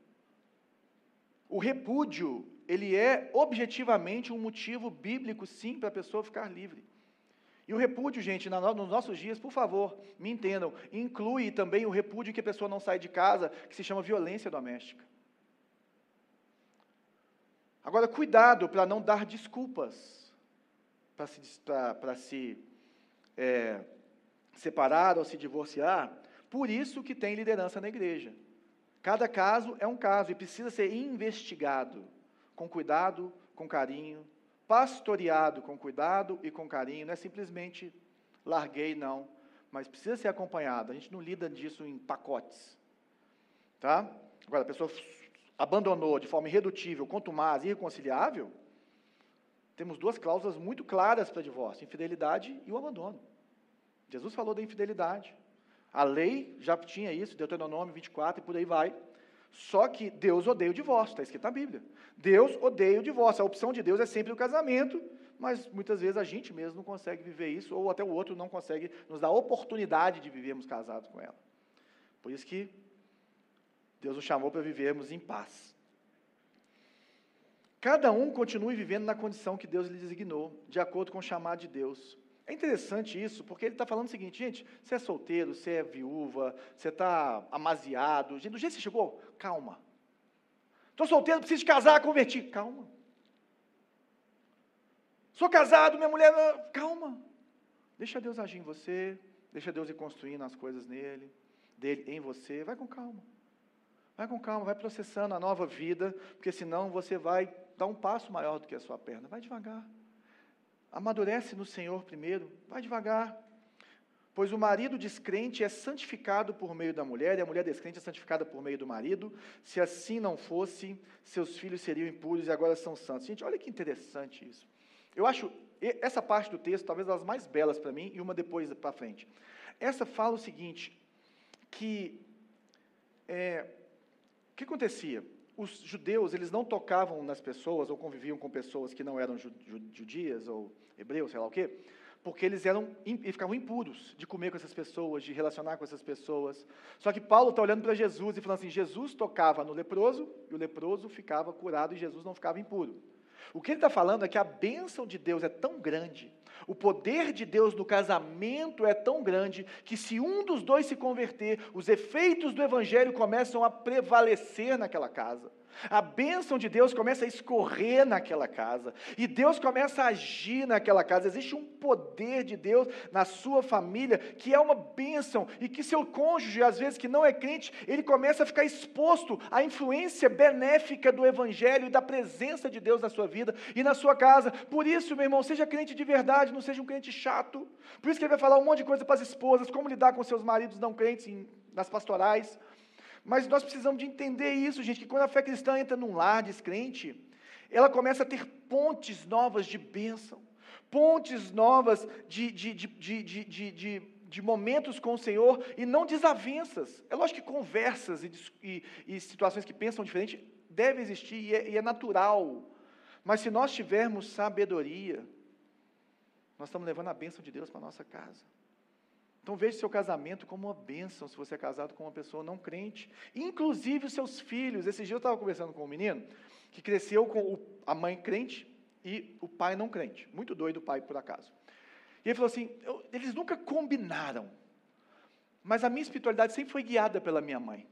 O repúdio, ele é objetivamente um motivo bíblico, sim, para a pessoa ficar livre. E o repúdio, gente, nos nossos dias, por favor, me entendam, inclui também o repúdio que a pessoa não sai de casa, que se chama violência doméstica. Agora, cuidado para não dar desculpas para se, se é, separar ou se divorciar. Por isso que tem liderança na igreja. Cada caso é um caso e precisa ser investigado com cuidado, com carinho, pastoreado com cuidado e com carinho. Não é simplesmente larguei, não. Mas precisa ser acompanhado. A gente não lida disso em pacotes. Tá? Agora, a pessoa abandonou de forma irredutível, contumaz, irreconciliável, temos duas cláusulas muito claras para divórcio: infidelidade e o abandono. Jesus falou da infidelidade. A lei já tinha isso, Deuteronômio 24 e por aí vai. Só que Deus odeia o divórcio, está escrito na Bíblia. Deus odeia o divórcio. A opção de Deus é sempre o casamento, mas muitas vezes a gente mesmo não consegue viver isso, ou até o outro não consegue nos dar a oportunidade de vivermos casados com ela. Por isso que Deus nos chamou para vivermos em paz. Cada um continue vivendo na condição que Deus lhe designou, de acordo com o chamado de Deus. É interessante isso, porque ele está falando o seguinte, gente, você é solteiro, você é viúva, você está amaziado, gente, do jeito que você chegou, calma. Estou solteiro, preciso casar, convertir, calma. Sou casado, minha mulher, calma. Deixa Deus agir em você, deixa Deus ir construindo as coisas nele, dele em você, vai com calma. Vai com calma, vai processando a nova vida, porque senão você vai dar um passo maior do que a sua perna. Vai devagar. Amadurece no Senhor primeiro, vai devagar. Pois o marido descrente é santificado por meio da mulher, e a mulher descrente é santificada por meio do marido. Se assim não fosse, seus filhos seriam impuros e agora são santos. Gente, olha que interessante isso. Eu acho essa parte do texto talvez das mais belas para mim e uma depois para frente. Essa fala o seguinte, que é, que acontecia? Os judeus, eles não tocavam nas pessoas ou conviviam com pessoas que não eram judias ou hebreus, sei lá o quê, porque eles eram e ficavam impuros de comer com essas pessoas, de relacionar com essas pessoas. Só que Paulo está olhando para Jesus e falando assim: Jesus tocava no leproso e o leproso ficava curado e Jesus não ficava impuro. O que ele está falando é que a bênção de Deus é tão grande, o poder de Deus no casamento é tão grande, que se um dos dois se converter, os efeitos do Evangelho começam a prevalecer naquela casa. A bênção de Deus começa a escorrer naquela casa. E Deus começa a agir naquela casa. Existe um poder de Deus na sua família que é uma bênção. E que seu cônjuge, às vezes, que não é crente, ele começa a ficar exposto à influência benéfica do Evangelho e da presença de Deus na sua vida e na sua casa. Por isso, meu irmão, seja crente de verdade, não seja um crente chato. Por isso que ele vai falar um monte de coisa para as esposas, como lidar com seus maridos não crentes nas pastorais. Mas nós precisamos de entender isso, gente, que quando a fé cristã entra num lar descrente, ela começa a ter pontes novas de bênção, pontes novas de, de, de, de, de, de momentos com o Senhor e não desavenças. É lógico que conversas e, e, e situações que pensam diferente devem existir e é, e é natural. Mas se nós tivermos sabedoria, nós estamos levando a bênção de Deus para a nossa casa. Então veja seu casamento como uma bênção se você é casado com uma pessoa não crente. Inclusive os seus filhos. Esse dia eu estava conversando com um menino que cresceu com a mãe crente e o pai não crente. Muito doido o pai, por acaso. E ele falou assim: eu, eles nunca combinaram, mas a minha espiritualidade sempre foi guiada pela minha mãe.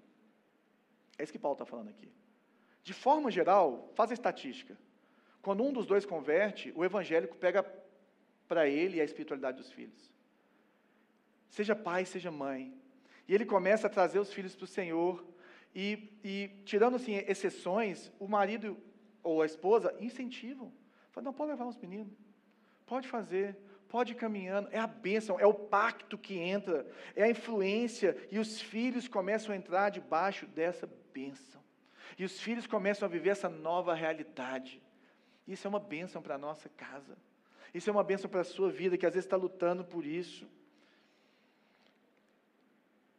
É isso que Paulo está falando aqui. De forma geral, faz a estatística. Quando um dos dois converte, o evangélico pega para ele a espiritualidade dos filhos. Seja pai, seja mãe. E ele começa a trazer os filhos para o Senhor. E, e, tirando assim, exceções, o marido ou a esposa incentivam. Fala, não, pode levar os meninos. Pode fazer pode ir caminhando, é a bênção, é o pacto que entra, é a influência, e os filhos começam a entrar debaixo dessa bênção. E os filhos começam a viver essa nova realidade. Isso é uma bênção para a nossa casa. Isso é uma bênção para a sua vida, que às vezes está lutando por isso.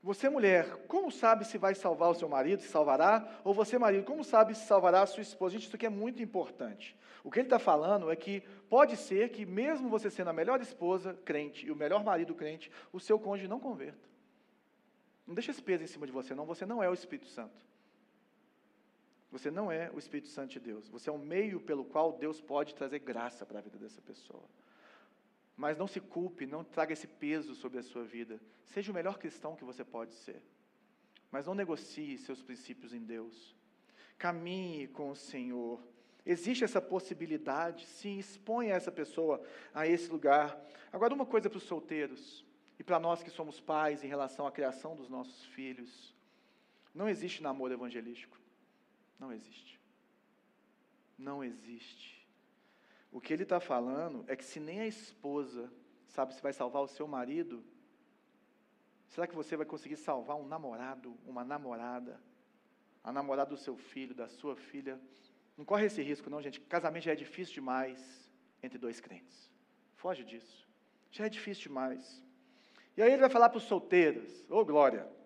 Você, mulher, como sabe se vai salvar o seu marido, se salvará? Ou você, marido, como sabe se salvará a sua esposa? Gente, isso aqui é muito importante. O que ele está falando é que pode ser que, mesmo você sendo a melhor esposa crente e o melhor marido crente, o seu cônjuge não converta. Não deixa esse peso em cima de você, não. Você não é o Espírito Santo. Você não é o Espírito Santo de Deus. Você é um meio pelo qual Deus pode trazer graça para a vida dessa pessoa. Mas não se culpe, não traga esse peso sobre a sua vida. Seja o melhor cristão que você pode ser. Mas não negocie seus princípios em Deus. Caminhe com o Senhor. Existe essa possibilidade, sim, exponha essa pessoa a esse lugar. Agora, uma coisa para os solteiros e para nós que somos pais em relação à criação dos nossos filhos: não existe namoro evangelístico. Não existe. Não existe. O que ele está falando é que se nem a esposa sabe se vai salvar o seu marido, será que você vai conseguir salvar um namorado, uma namorada, a namorada do seu filho, da sua filha? Não corre esse risco, não, gente. Casamento já é difícil demais entre dois crentes. Foge disso. Já é difícil demais. E aí ele vai falar para os solteiros: Ô oh, glória!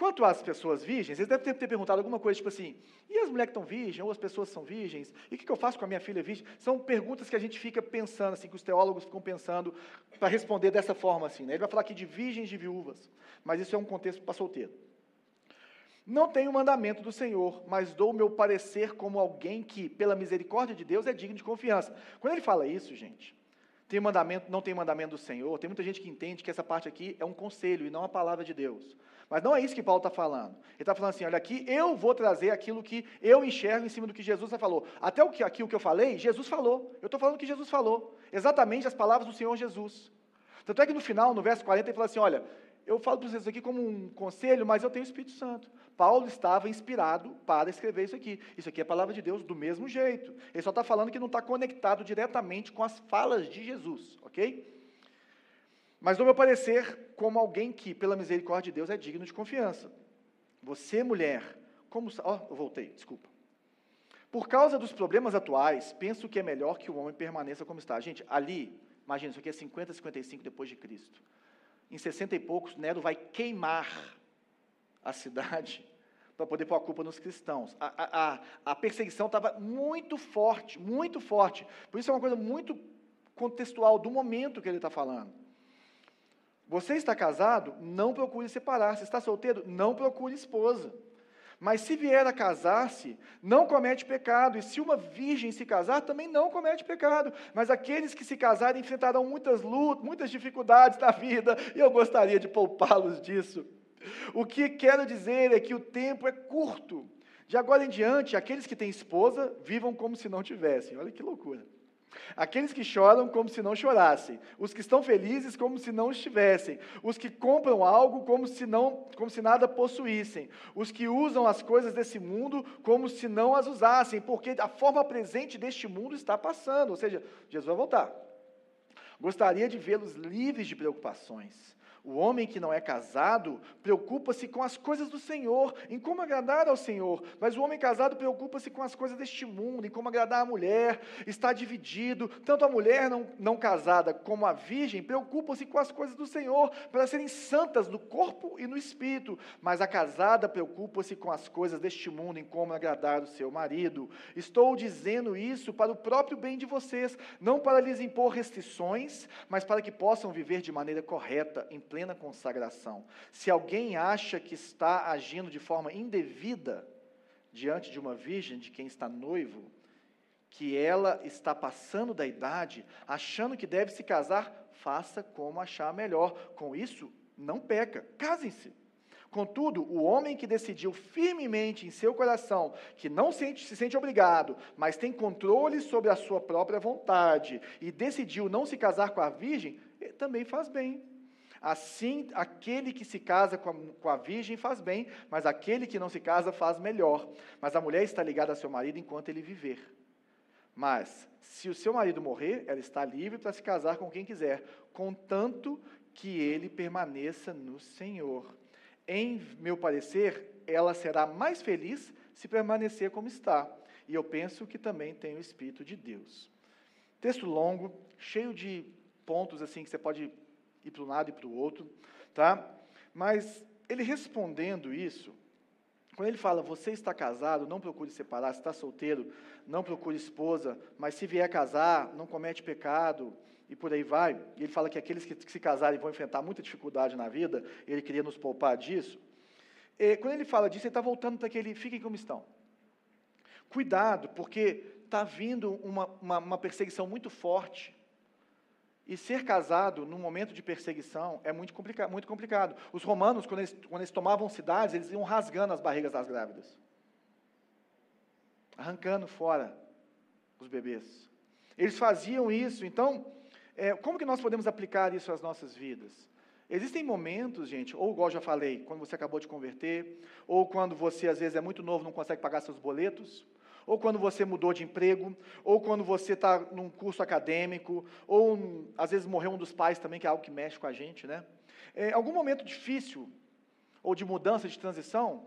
Quanto às pessoas virgens, eles devem ter, perguntado alguma coisa tipo assim: e as mulheres que estão virgens, ou as pessoas são virgens? E o que, eu faço com a minha filha virgem? São perguntas que a gente fica pensando, assim, que os teólogos ficam pensando para responder dessa forma assim. Né? Ele vai falar aqui de virgens e de viúvas, mas isso é um contexto para solteiro. Não tenho mandamento do Senhor, mas dou o meu parecer como alguém que, pela misericórdia de Deus, é digno de confiança. Quando ele fala isso, gente, tem mandamento, não tem mandamento do Senhor, tem muita gente que entende que essa parte aqui é um conselho e não a palavra de Deus. Mas não é isso que Paulo está falando. Ele está falando assim: olha, aqui eu vou trazer aquilo que eu enxergo em cima do que Jesus falou. Até o que, aqui o que eu falei, Jesus falou. Eu estou falando o que Jesus falou. Exatamente as palavras do Senhor Jesus. Tanto é que no final, no verso 40, ele fala assim: olha, eu falo para vocês aqui como um conselho, mas eu tenho o Espírito Santo. Paulo estava inspirado para escrever isso aqui. Isso aqui é a palavra de Deus do mesmo jeito. Ele só está falando que não está conectado diretamente com as falas de Jesus, ok? Mas, no meu parecer, como alguém que, pela misericórdia de Deus, é digno de confiança. Você, mulher, como. Ó, oh, eu voltei, desculpa. Por causa dos problemas atuais, penso que é melhor que o homem permaneça como está. Gente, ali, imagina, isso aqui é 50, 55 depois de Cristo. Em 60 e poucos, Nero vai queimar a cidade para poder pôr a culpa nos cristãos. A, a, a perseguição estava muito forte, muito forte. Por isso é uma coisa muito contextual do momento que ele está falando. Você está casado? Não procure separar. Se está solteiro? Não procure esposa. Mas se vier a casar-se, não comete pecado. E se uma virgem se casar, também não comete pecado. Mas aqueles que se casarem enfrentarão muitas lutas, muitas dificuldades na vida, e eu gostaria de poupá-los disso. O que quero dizer é que o tempo é curto. De agora em diante, aqueles que têm esposa, vivam como se não tivessem. Olha que loucura. Aqueles que choram como se não chorassem, os que estão felizes como se não estivessem, os que compram algo como se não, como se nada possuíssem, os que usam as coisas desse mundo como se não as usassem, porque a forma presente deste mundo está passando, ou seja, Jesus vai voltar. Gostaria de vê-los livres de preocupações. O homem que não é casado preocupa-se com as coisas do Senhor, em como agradar ao Senhor. Mas o homem casado preocupa-se com as coisas deste mundo, em como agradar a mulher. Está dividido. Tanto a mulher não, não casada como a virgem preocupam-se com as coisas do Senhor, para serem santas no corpo e no espírito. Mas a casada preocupa-se com as coisas deste mundo, em como agradar o seu marido. Estou dizendo isso para o próprio bem de vocês, não para lhes impor restrições, mas para que possam viver de maneira correta, em plena consagração. Se alguém acha que está agindo de forma indevida diante de uma virgem de quem está noivo, que ela está passando da idade, achando que deve se casar, faça como achar melhor. Com isso, não peca. Casem-se. Contudo, o homem que decidiu firmemente em seu coração que não sente, se sente obrigado, mas tem controle sobre a sua própria vontade e decidiu não se casar com a virgem, também faz bem. Assim, aquele que se casa com a, com a, virgem faz bem, mas aquele que não se casa faz melhor. Mas a mulher está ligada a seu marido enquanto ele viver. Mas, se o seu marido morrer, ela está livre para se casar com quem quiser, contanto que ele permaneça no Senhor. Em meu parecer, ela será mais feliz se permanecer como está. E eu penso que também tem o Espírito de Deus. Texto longo, cheio de pontos assim que você pode ir para um lado e para o outro, tá? Mas ele respondendo isso, quando ele fala, você está casado, não procure separar, se está solteiro, não procure esposa, mas se vier casar, não comete pecado, e por aí vai. E ele fala que aqueles que, que se casarem vão enfrentar muita dificuldade na vida, ele queria nos poupar disso. E, quando ele fala disso, ele está voltando para aquele, fiquem como estão. Cuidado, porque está vindo uma, uma, uma perseguição muito forte e ser casado num momento de perseguição é muito, complica muito complicado. Os romanos, quando eles, quando eles tomavam cidades, eles iam rasgando as barrigas das grávidas, arrancando fora os bebês. Eles faziam isso. Então, é, como que nós podemos aplicar isso às nossas vidas? Existem momentos, gente, ou igual já falei, quando você acabou de converter, ou quando você às vezes é muito novo, não consegue pagar seus boletos, ou quando você mudou de emprego, ou quando você está num curso acadêmico, ou às vezes morreu um dos pais também, que é algo que mexe com a gente, né? É, algum momento difícil, ou de mudança, de transição,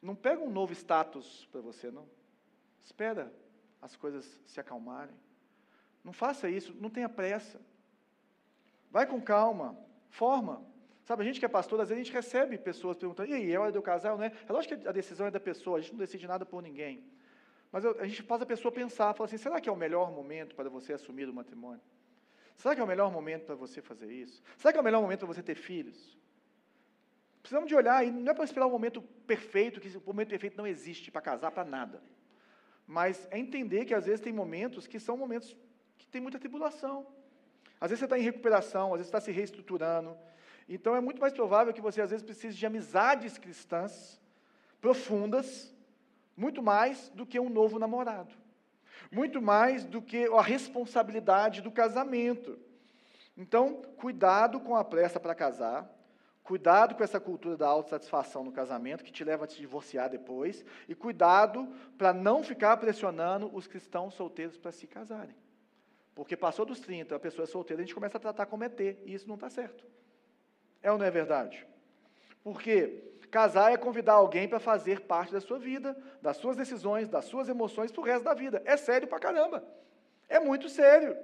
não pega um novo status para você, não. Espera as coisas se acalmarem. Não faça isso, não tenha pressa. Vai com calma, forma, Sabe, a gente que é pastor, às vezes a gente recebe pessoas perguntando, e aí, é hora de eu casar, não é? Lógico que a decisão é da pessoa, a gente não decide nada por ninguém. Mas a gente faz a pessoa pensar, fala assim, será que é o melhor momento para você assumir o matrimônio? Será que é o melhor momento para você fazer isso? Será que é o melhor momento para você ter filhos? Precisamos de olhar, e não é para esperar o momento perfeito, que o momento perfeito não existe para casar, para nada. Mas é entender que às vezes tem momentos que são momentos que tem muita tribulação. Às vezes você está em recuperação, às vezes está se reestruturando, então é muito mais provável que você às vezes precise de amizades cristãs profundas, muito mais do que um novo namorado. Muito mais do que a responsabilidade do casamento. Então, cuidado com a pressa para casar, cuidado com essa cultura da autossatisfação no casamento, que te leva a te divorciar depois, e cuidado para não ficar pressionando os cristãos solteiros para se casarem. Porque passou dos 30, a pessoa é solteira, a gente começa a tratar como ET, e isso não está certo. É ou não é verdade? Porque casar é convidar alguém para fazer parte da sua vida, das suas decisões, das suas emoções para o resto da vida. É sério pra caramba. É muito sério.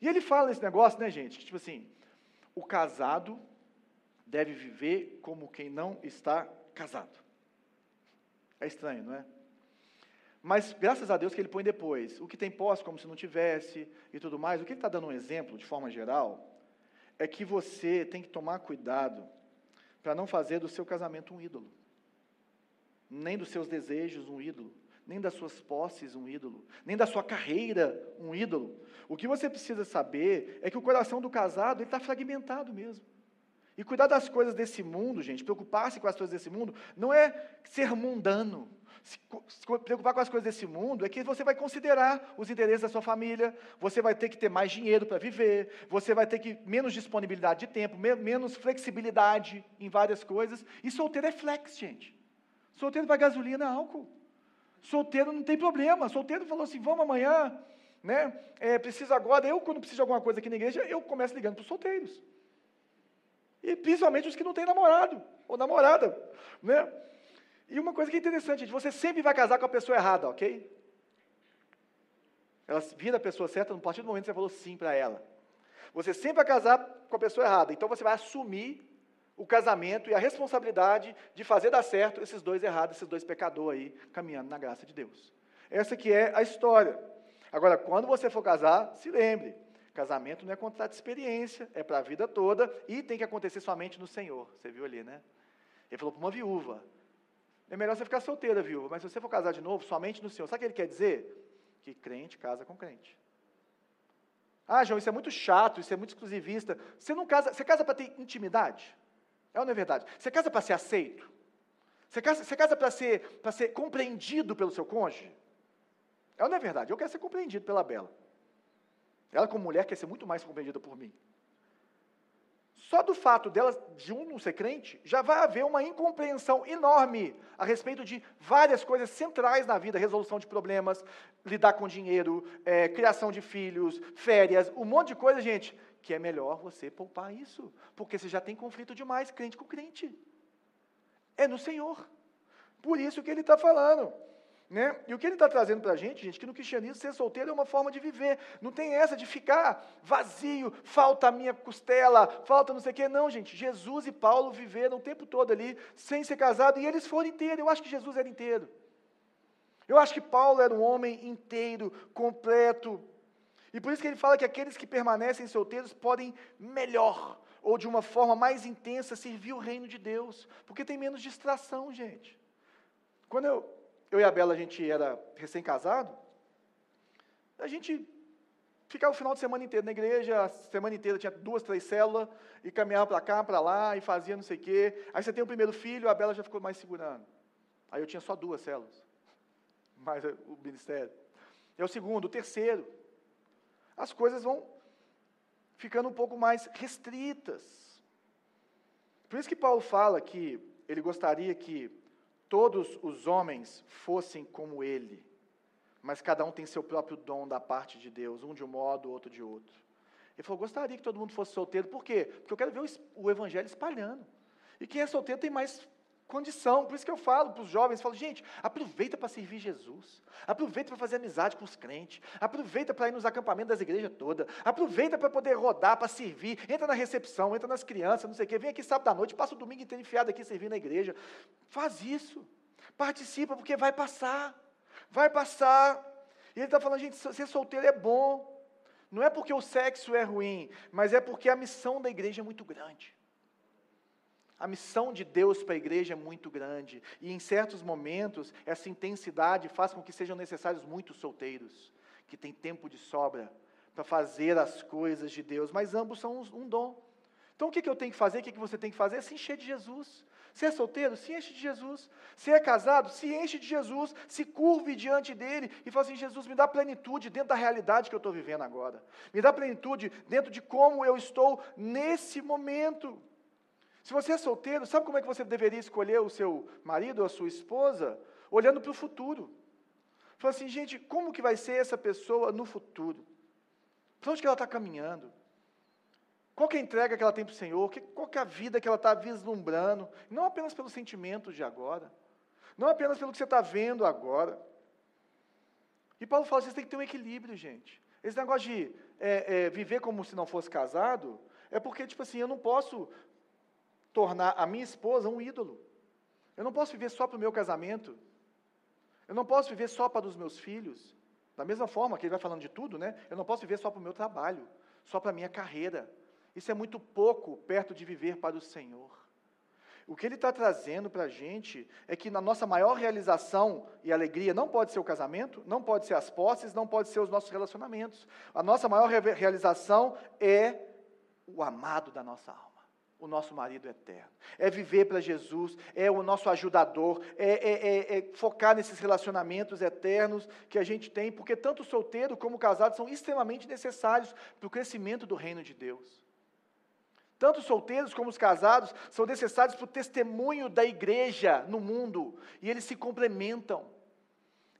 E ele fala esse negócio, né, gente? Que, tipo assim, o casado deve viver como quem não está casado. É estranho, não é? Mas graças a Deus que ele põe depois. O que tem posse como se não tivesse e tudo mais. O que ele está dando um exemplo, de forma geral, é que você tem que tomar cuidado para não fazer do seu casamento um ídolo, nem dos seus desejos um ídolo, nem das suas posses um ídolo, nem da sua carreira um ídolo. O que você precisa saber é que o coração do casado está fragmentado mesmo. E cuidar das coisas desse mundo, gente, preocupar-se com as coisas desse mundo, não é ser mundano, se preocupar com as coisas desse mundo é que você vai considerar os interesses da sua família, você vai ter que ter mais dinheiro para viver, você vai ter que menos disponibilidade de tempo, menos flexibilidade em várias coisas. E solteiro é flex, gente. Solteiro vai gasolina, álcool. Solteiro não tem problema. Solteiro falou assim: vamos amanhã né? É, preciso agora, eu quando preciso de alguma coisa aqui na igreja, eu começo ligando para os solteiros. E principalmente os que não têm namorado ou namorada, né? E uma coisa que é interessante, gente, você sempre vai casar com a pessoa errada, ok? Ela vira a pessoa certa no partir do momento que você falou sim para ela. Você sempre vai casar com a pessoa errada, então você vai assumir o casamento e a responsabilidade de fazer dar certo esses dois errados, esses dois pecadores aí, caminhando na graça de Deus. Essa que é a história. Agora, quando você for casar, se lembre, casamento não é contrato de experiência, é para a vida toda e tem que acontecer somente no Senhor. Você viu ali, né? Ele falou para uma viúva, é melhor você ficar solteira, viúva, mas se você for casar de novo, somente no Senhor. Sabe o que ele quer dizer? Que crente casa com crente. Ah, João, isso é muito chato, isso é muito exclusivista. Você não casa, você casa para ter intimidade? É ou não é verdade? Você casa para ser aceito? Você casa, você casa para ser, ser compreendido pelo seu cônjuge? É ou não é verdade? Eu quero ser compreendido pela Bela. Ela, como mulher, quer ser muito mais compreendida por mim. Só do fato dela, de um não ser crente, já vai haver uma incompreensão enorme a respeito de várias coisas centrais na vida: resolução de problemas, lidar com dinheiro, é, criação de filhos, férias, um monte de coisa, gente, que é melhor você poupar isso, porque você já tem conflito demais, crente com crente. É no Senhor. Por isso que ele está falando. Né? E o que ele está trazendo para a gente, gente, que no cristianismo ser solteiro é uma forma de viver. Não tem essa de ficar vazio, falta a minha costela, falta não sei o quê. Não, gente. Jesus e Paulo viveram o tempo todo ali sem ser casado e eles foram inteiros. Eu acho que Jesus era inteiro. Eu acho que Paulo era um homem inteiro, completo. E por isso que ele fala que aqueles que permanecem solteiros podem melhor ou de uma forma mais intensa servir o reino de Deus, porque tem menos distração, gente. Quando eu eu e a Bela, a gente era recém-casado, a gente ficava o final de semana inteiro na igreja, a semana inteira tinha duas, três células, e caminhava para cá, para lá, e fazia não sei o quê. Aí você tem o primeiro filho, a Bela já ficou mais segurando. Aí eu tinha só duas células, mais o ministério. É o segundo, o terceiro. As coisas vão ficando um pouco mais restritas. Por isso que Paulo fala que ele gostaria que todos os homens fossem como ele, mas cada um tem seu próprio dom da parte de Deus, um de um modo, outro de outro. Ele falou: gostaria que todo mundo fosse solteiro, por quê? Porque eu quero ver o, o evangelho espalhando. E quem é solteiro tem mais condição. Por isso que eu falo para os jovens, falo, gente, aproveita para servir Jesus. Aproveita para fazer amizade com os crentes. Aproveita para ir nos acampamentos das igrejas todas. Aproveita para poder rodar, para servir. Entra na recepção, entra nas crianças, não sei o quê. Vem aqui sábado à noite, passa o domingo inteiro enfiado aqui servindo na igreja. Faz isso. Participa, porque vai passar. Vai passar. E ele está falando, gente, ser solteiro é bom. Não é porque o sexo é ruim, mas é porque a missão da igreja é muito grande. A missão de Deus para a igreja é muito grande, e em certos momentos, essa intensidade faz com que sejam necessários muitos solteiros, que têm tempo de sobra para fazer as coisas de Deus, mas ambos são um dom. Então o que, que eu tenho que fazer? O que, que você tem que fazer? É se encher de Jesus. Se é solteiro, se enche de Jesus. Se é casado, se enche de Jesus. Se curve diante dele e fala assim: Jesus, me dá plenitude dentro da realidade que eu estou vivendo agora. Me dá plenitude dentro de como eu estou nesse momento. Se você é solteiro, sabe como é que você deveria escolher o seu marido ou a sua esposa? Olhando para o futuro. Fala assim, gente, como que vai ser essa pessoa no futuro? Para onde que ela está caminhando? Qual é a entrega que ela tem para o Senhor? Qual é a vida que ela está vislumbrando? Não apenas pelos sentimentos de agora. Não apenas pelo que você está vendo agora. E Paulo fala, vocês têm que ter um equilíbrio, gente. Esse negócio de é, é, viver como se não fosse casado, é porque, tipo assim, eu não posso tornar a minha esposa um ídolo. Eu não posso viver só para o meu casamento. Eu não posso viver só para os meus filhos. Da mesma forma que ele vai falando de tudo, né? Eu não posso viver só para o meu trabalho, só para a minha carreira. Isso é muito pouco perto de viver para o Senhor. O que ele está trazendo para a gente é que na nossa maior realização e alegria não pode ser o casamento, não pode ser as posses, não pode ser os nossos relacionamentos. A nossa maior realização é o amado da nossa alma o nosso marido eterno. É viver para Jesus, é o nosso ajudador, é, é, é, é, focar nesses relacionamentos eternos que a gente tem, porque tanto solteiro como casado são extremamente necessários para o crescimento do reino de Deus. Tanto os solteiros como os casados são necessários para o testemunho da igreja no mundo, e eles se complementam.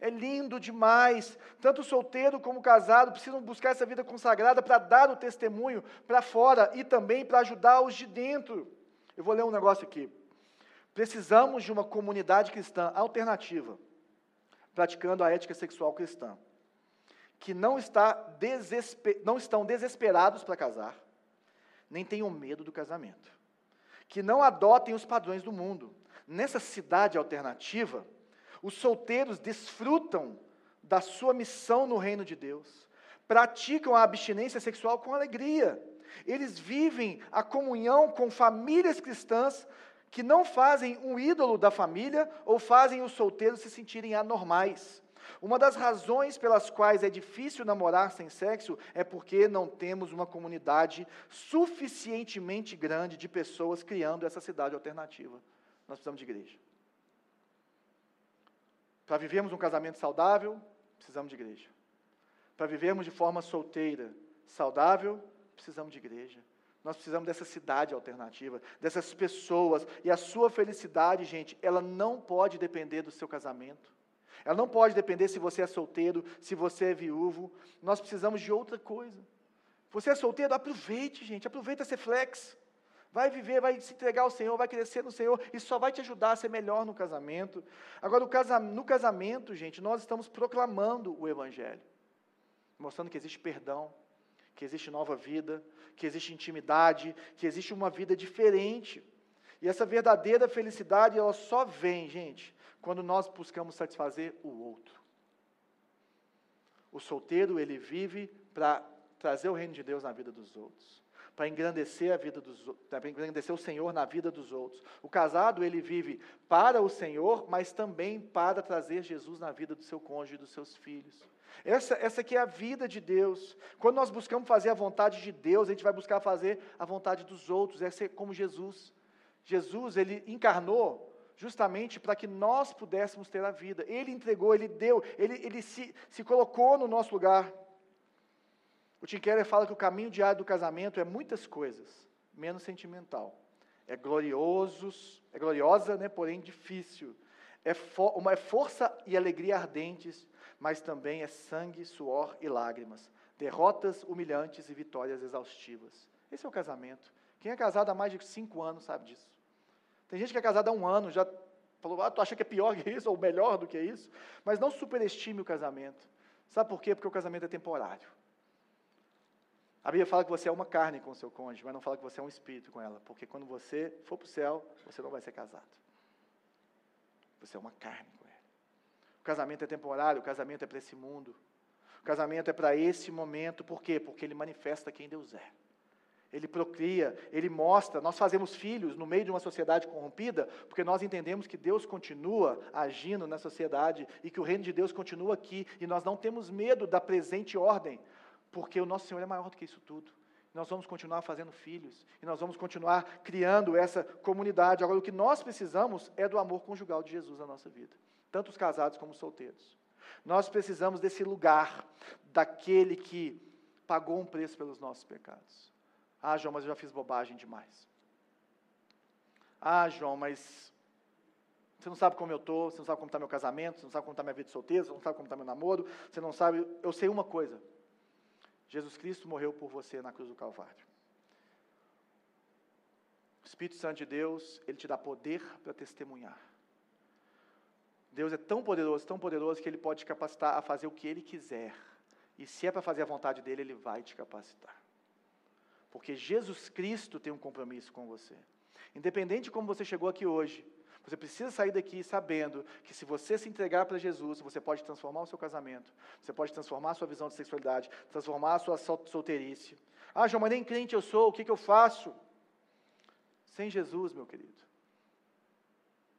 É lindo demais. Tanto solteiro como casado precisam buscar essa vida consagrada para dar o testemunho para fora e também para ajudar os de dentro. Eu vou ler um negócio aqui. Precisamos de uma comunidade cristã alternativa, praticando a ética sexual cristã, que não, está desesper... não estão desesperados para casar, nem tenham medo do casamento, que não adotem os padrões do mundo. Nessa cidade alternativa, os solteiros desfrutam da sua missão no reino de Deus, praticam a abstinência sexual com alegria. Eles vivem a comunhão com famílias cristãs que não fazem um ídolo da família ou fazem os solteiros se sentirem anormais. Uma das razões pelas quais é difícil namorar sem sexo é porque não temos uma comunidade suficientemente grande de pessoas criando essa cidade alternativa. Nós precisamos de igreja. Para vivermos um casamento saudável, precisamos de igreja. Para vivermos de forma solteira, saudável, precisamos de igreja. Nós precisamos dessa cidade alternativa, dessas pessoas. E a sua felicidade, gente, ela não pode depender do seu casamento. Ela não pode depender se você é solteiro, se você é viúvo. Nós precisamos de outra coisa. Você é solteiro? Aproveite, gente. Aproveita ser flex. Vai viver, vai se entregar ao Senhor, vai crescer no Senhor, isso só vai te ajudar a ser melhor no casamento. Agora, no casamento, gente, nós estamos proclamando o Evangelho, mostrando que existe perdão, que existe nova vida, que existe intimidade, que existe uma vida diferente. E essa verdadeira felicidade, ela só vem, gente, quando nós buscamos satisfazer o outro. O solteiro, ele vive para trazer o reino de Deus na vida dos outros para engrandecer a vida dos para engrandecer o Senhor na vida dos outros. O casado, ele vive para o Senhor, mas também para trazer Jesus na vida do seu cônjuge e dos seus filhos. Essa, essa aqui é a vida de Deus. Quando nós buscamos fazer a vontade de Deus, a gente vai buscar fazer a vontade dos outros, é ser como Jesus. Jesus, ele encarnou justamente para que nós pudéssemos ter a vida. Ele entregou, ele deu, ele, ele se, se colocou no nosso lugar. O Tim Keller fala que o caminho diário do casamento é muitas coisas, menos sentimental. É gloriosos, é gloriosa, né, porém difícil. É, uma, é força e alegria ardentes, mas também é sangue, suor e lágrimas. Derrotas humilhantes e vitórias exaustivas. Esse é o casamento. Quem é casado há mais de cinco anos sabe disso. Tem gente que é casada há um ano, já falou, ah, tu acha que é pior que isso, ou melhor do que isso? Mas não superestime o casamento. Sabe por quê? Porque o casamento é temporário. A Bíblia fala que você é uma carne com seu cônjuge, mas não fala que você é um espírito com ela, porque quando você for para o céu, você não vai ser casado. Você é uma carne com ela. O casamento é temporário, o casamento é para esse mundo. O casamento é para esse momento, por quê? Porque ele manifesta quem Deus é. Ele procria, ele mostra. Nós fazemos filhos no meio de uma sociedade corrompida, porque nós entendemos que Deus continua agindo na sociedade e que o reino de Deus continua aqui, e nós não temos medo da presente ordem, porque o nosso Senhor é maior do que isso tudo. Nós vamos continuar fazendo filhos, e nós vamos continuar criando essa comunidade. Agora, o que nós precisamos é do amor conjugal de Jesus na nossa vida, tanto os casados como os solteiros. Nós precisamos desse lugar, daquele que pagou um preço pelos nossos pecados. Ah, João, mas eu já fiz bobagem demais. Ah, João, mas você não sabe como eu estou, você não sabe como está meu casamento, você não sabe como está minha vida de solteiro, você não sabe como está meu namoro, você não sabe. Eu sei uma coisa: Jesus Cristo morreu por você na cruz do Calvário. O Espírito Santo de Deus, ele te dá poder para testemunhar. Deus é tão poderoso, tão poderoso que ele pode te capacitar a fazer o que ele quiser. E se é para fazer a vontade dele, ele vai te capacitar. Porque Jesus Cristo tem um compromisso com você. Independente de como você chegou aqui hoje, você precisa sair daqui sabendo que se você se entregar para Jesus, você pode transformar o seu casamento, você pode transformar a sua visão de sexualidade, transformar a sua solteirice. Ah, João, mas nem crente eu sou, o que, que eu faço? Sem Jesus, meu querido,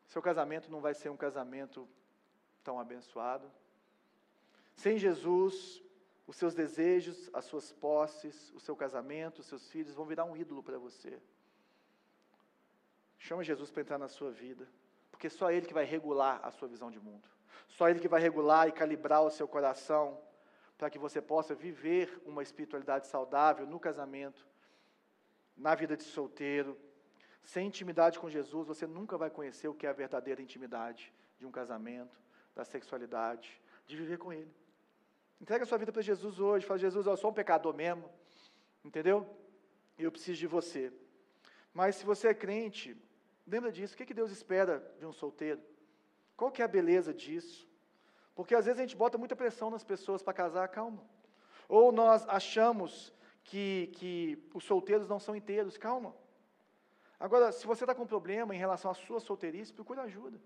seu casamento não vai ser um casamento tão abençoado. Sem Jesus, os seus desejos, as suas posses, o seu casamento, os seus filhos vão virar um ídolo para você. Chama Jesus para entrar na sua vida, porque só Ele que vai regular a sua visão de mundo. Só Ele que vai regular e calibrar o seu coração para que você possa viver uma espiritualidade saudável no casamento, na vida de solteiro. Sem intimidade com Jesus, você nunca vai conhecer o que é a verdadeira intimidade de um casamento, da sexualidade. de viver com Ele. Entrega a sua vida para Jesus hoje. Fala, Jesus, eu sou um pecador mesmo. Entendeu? E eu preciso de você. Mas se você é crente, lembra disso. O que, Deus espera de um solteiro? Qual que é a beleza disso? Porque às vezes a gente bota muita pressão nas pessoas para casar, calma. Ou nós achamos que, que os solteiros não são inteiros, calma. Agora, se você está com problema em relação à sua solteirice, procure ajuda.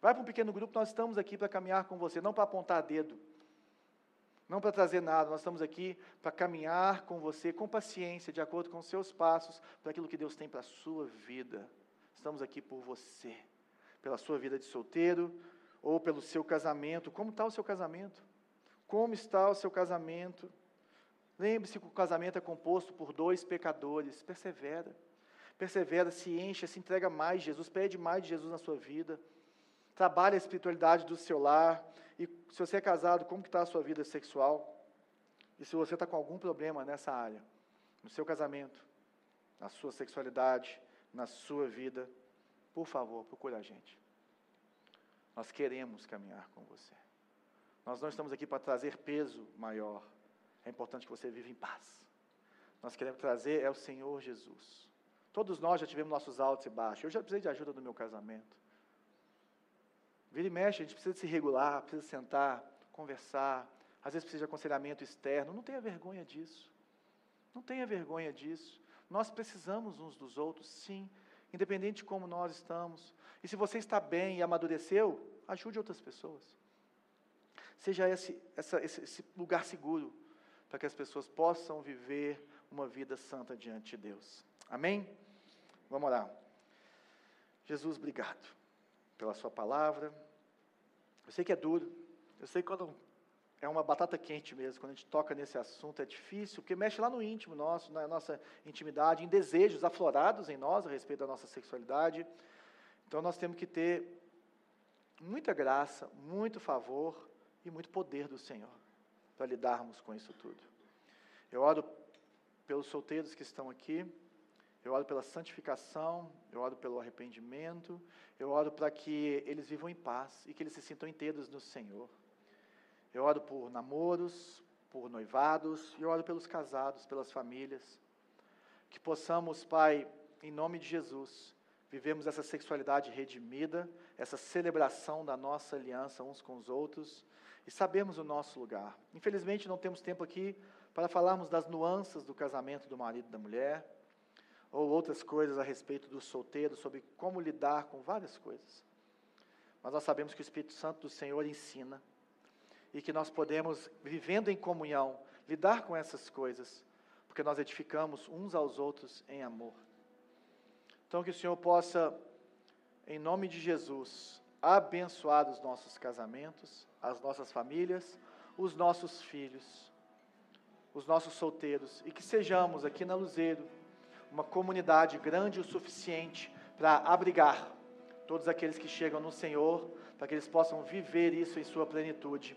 Vai para um pequeno grupo, nós estamos aqui para caminhar com você, não para apontar dedo. Não para trazer nada, nós estamos aqui para caminhar com você com paciência, de acordo com os seus passos, para aquilo que Deus tem para a sua vida. Estamos aqui por você, pela sua vida de solteiro ou pelo seu casamento. Como está o seu casamento? Como está o seu casamento? Lembre-se que o casamento é composto por dois pecadores. Persevera. Persevera, se enche, se entrega mais de Jesus, pede mais de Jesus na sua vida. Trabalhe a espiritualidade do seu lar. E se você é casado, como está a sua vida sexual? E se você está com algum problema nessa área, no seu casamento, na sua sexualidade, na sua vida, por favor, procure a gente. Nós queremos caminhar com você. Nós não estamos aqui para trazer peso maior. É importante que você viva em paz. Nós queremos trazer é o Senhor Jesus. Todos nós já tivemos nossos altos e baixos. Eu já precisei de ajuda no meu casamento. Vira e mexe, a gente precisa se regular, precisa sentar, conversar. Às vezes precisa de aconselhamento externo. Não tenha vergonha disso. Não tenha vergonha disso. Nós precisamos uns dos outros, sim, independente de como nós estamos. E se você está bem e amadureceu, ajude outras pessoas. Seja esse, essa, esse, esse lugar seguro para que as pessoas possam viver uma vida santa diante de Deus. Amém? Vamos orar. Jesus, obrigado pela Sua palavra. Eu sei que é duro, eu sei que quando é uma batata quente mesmo, quando a gente toca nesse assunto é difícil, porque mexe lá no íntimo nosso, na nossa intimidade, em desejos aflorados em nós a respeito da nossa sexualidade. Então nós temos que ter muita graça, muito favor e muito poder do Senhor para lidarmos com isso tudo. Eu oro pelos solteiros que estão aqui, eu oro pela santificação, eu oro pelo arrependimento, eu oro para que eles vivam em paz e que eles se sintam inteiros no Senhor. Eu oro por namoros, por noivados, e eu oro pelos casados, pelas famílias. Que possamos, Pai, em nome de Jesus, vivemos essa sexualidade redimida, essa celebração da nossa aliança uns com os outros e sabemos o nosso lugar. Infelizmente, não temos tempo aqui para falarmos das nuances do casamento do marido e da mulher ou outras coisas a respeito do solteiro, sobre como lidar com várias coisas. Mas nós sabemos que o Espírito Santo do Senhor ensina e que nós podemos, vivendo em comunhão, lidar com essas coisas, porque nós edificamos uns aos outros em amor. Então, que o Senhor possa, em nome de Jesus, abençoar os nossos casamentos, as nossas famílias, os nossos filhos, os nossos solteiros, e que sejamos aqui na Luzeiro uma comunidade grande o suficiente para abrigar todos aqueles que chegam no Senhor, para que eles possam viver isso em sua plenitude,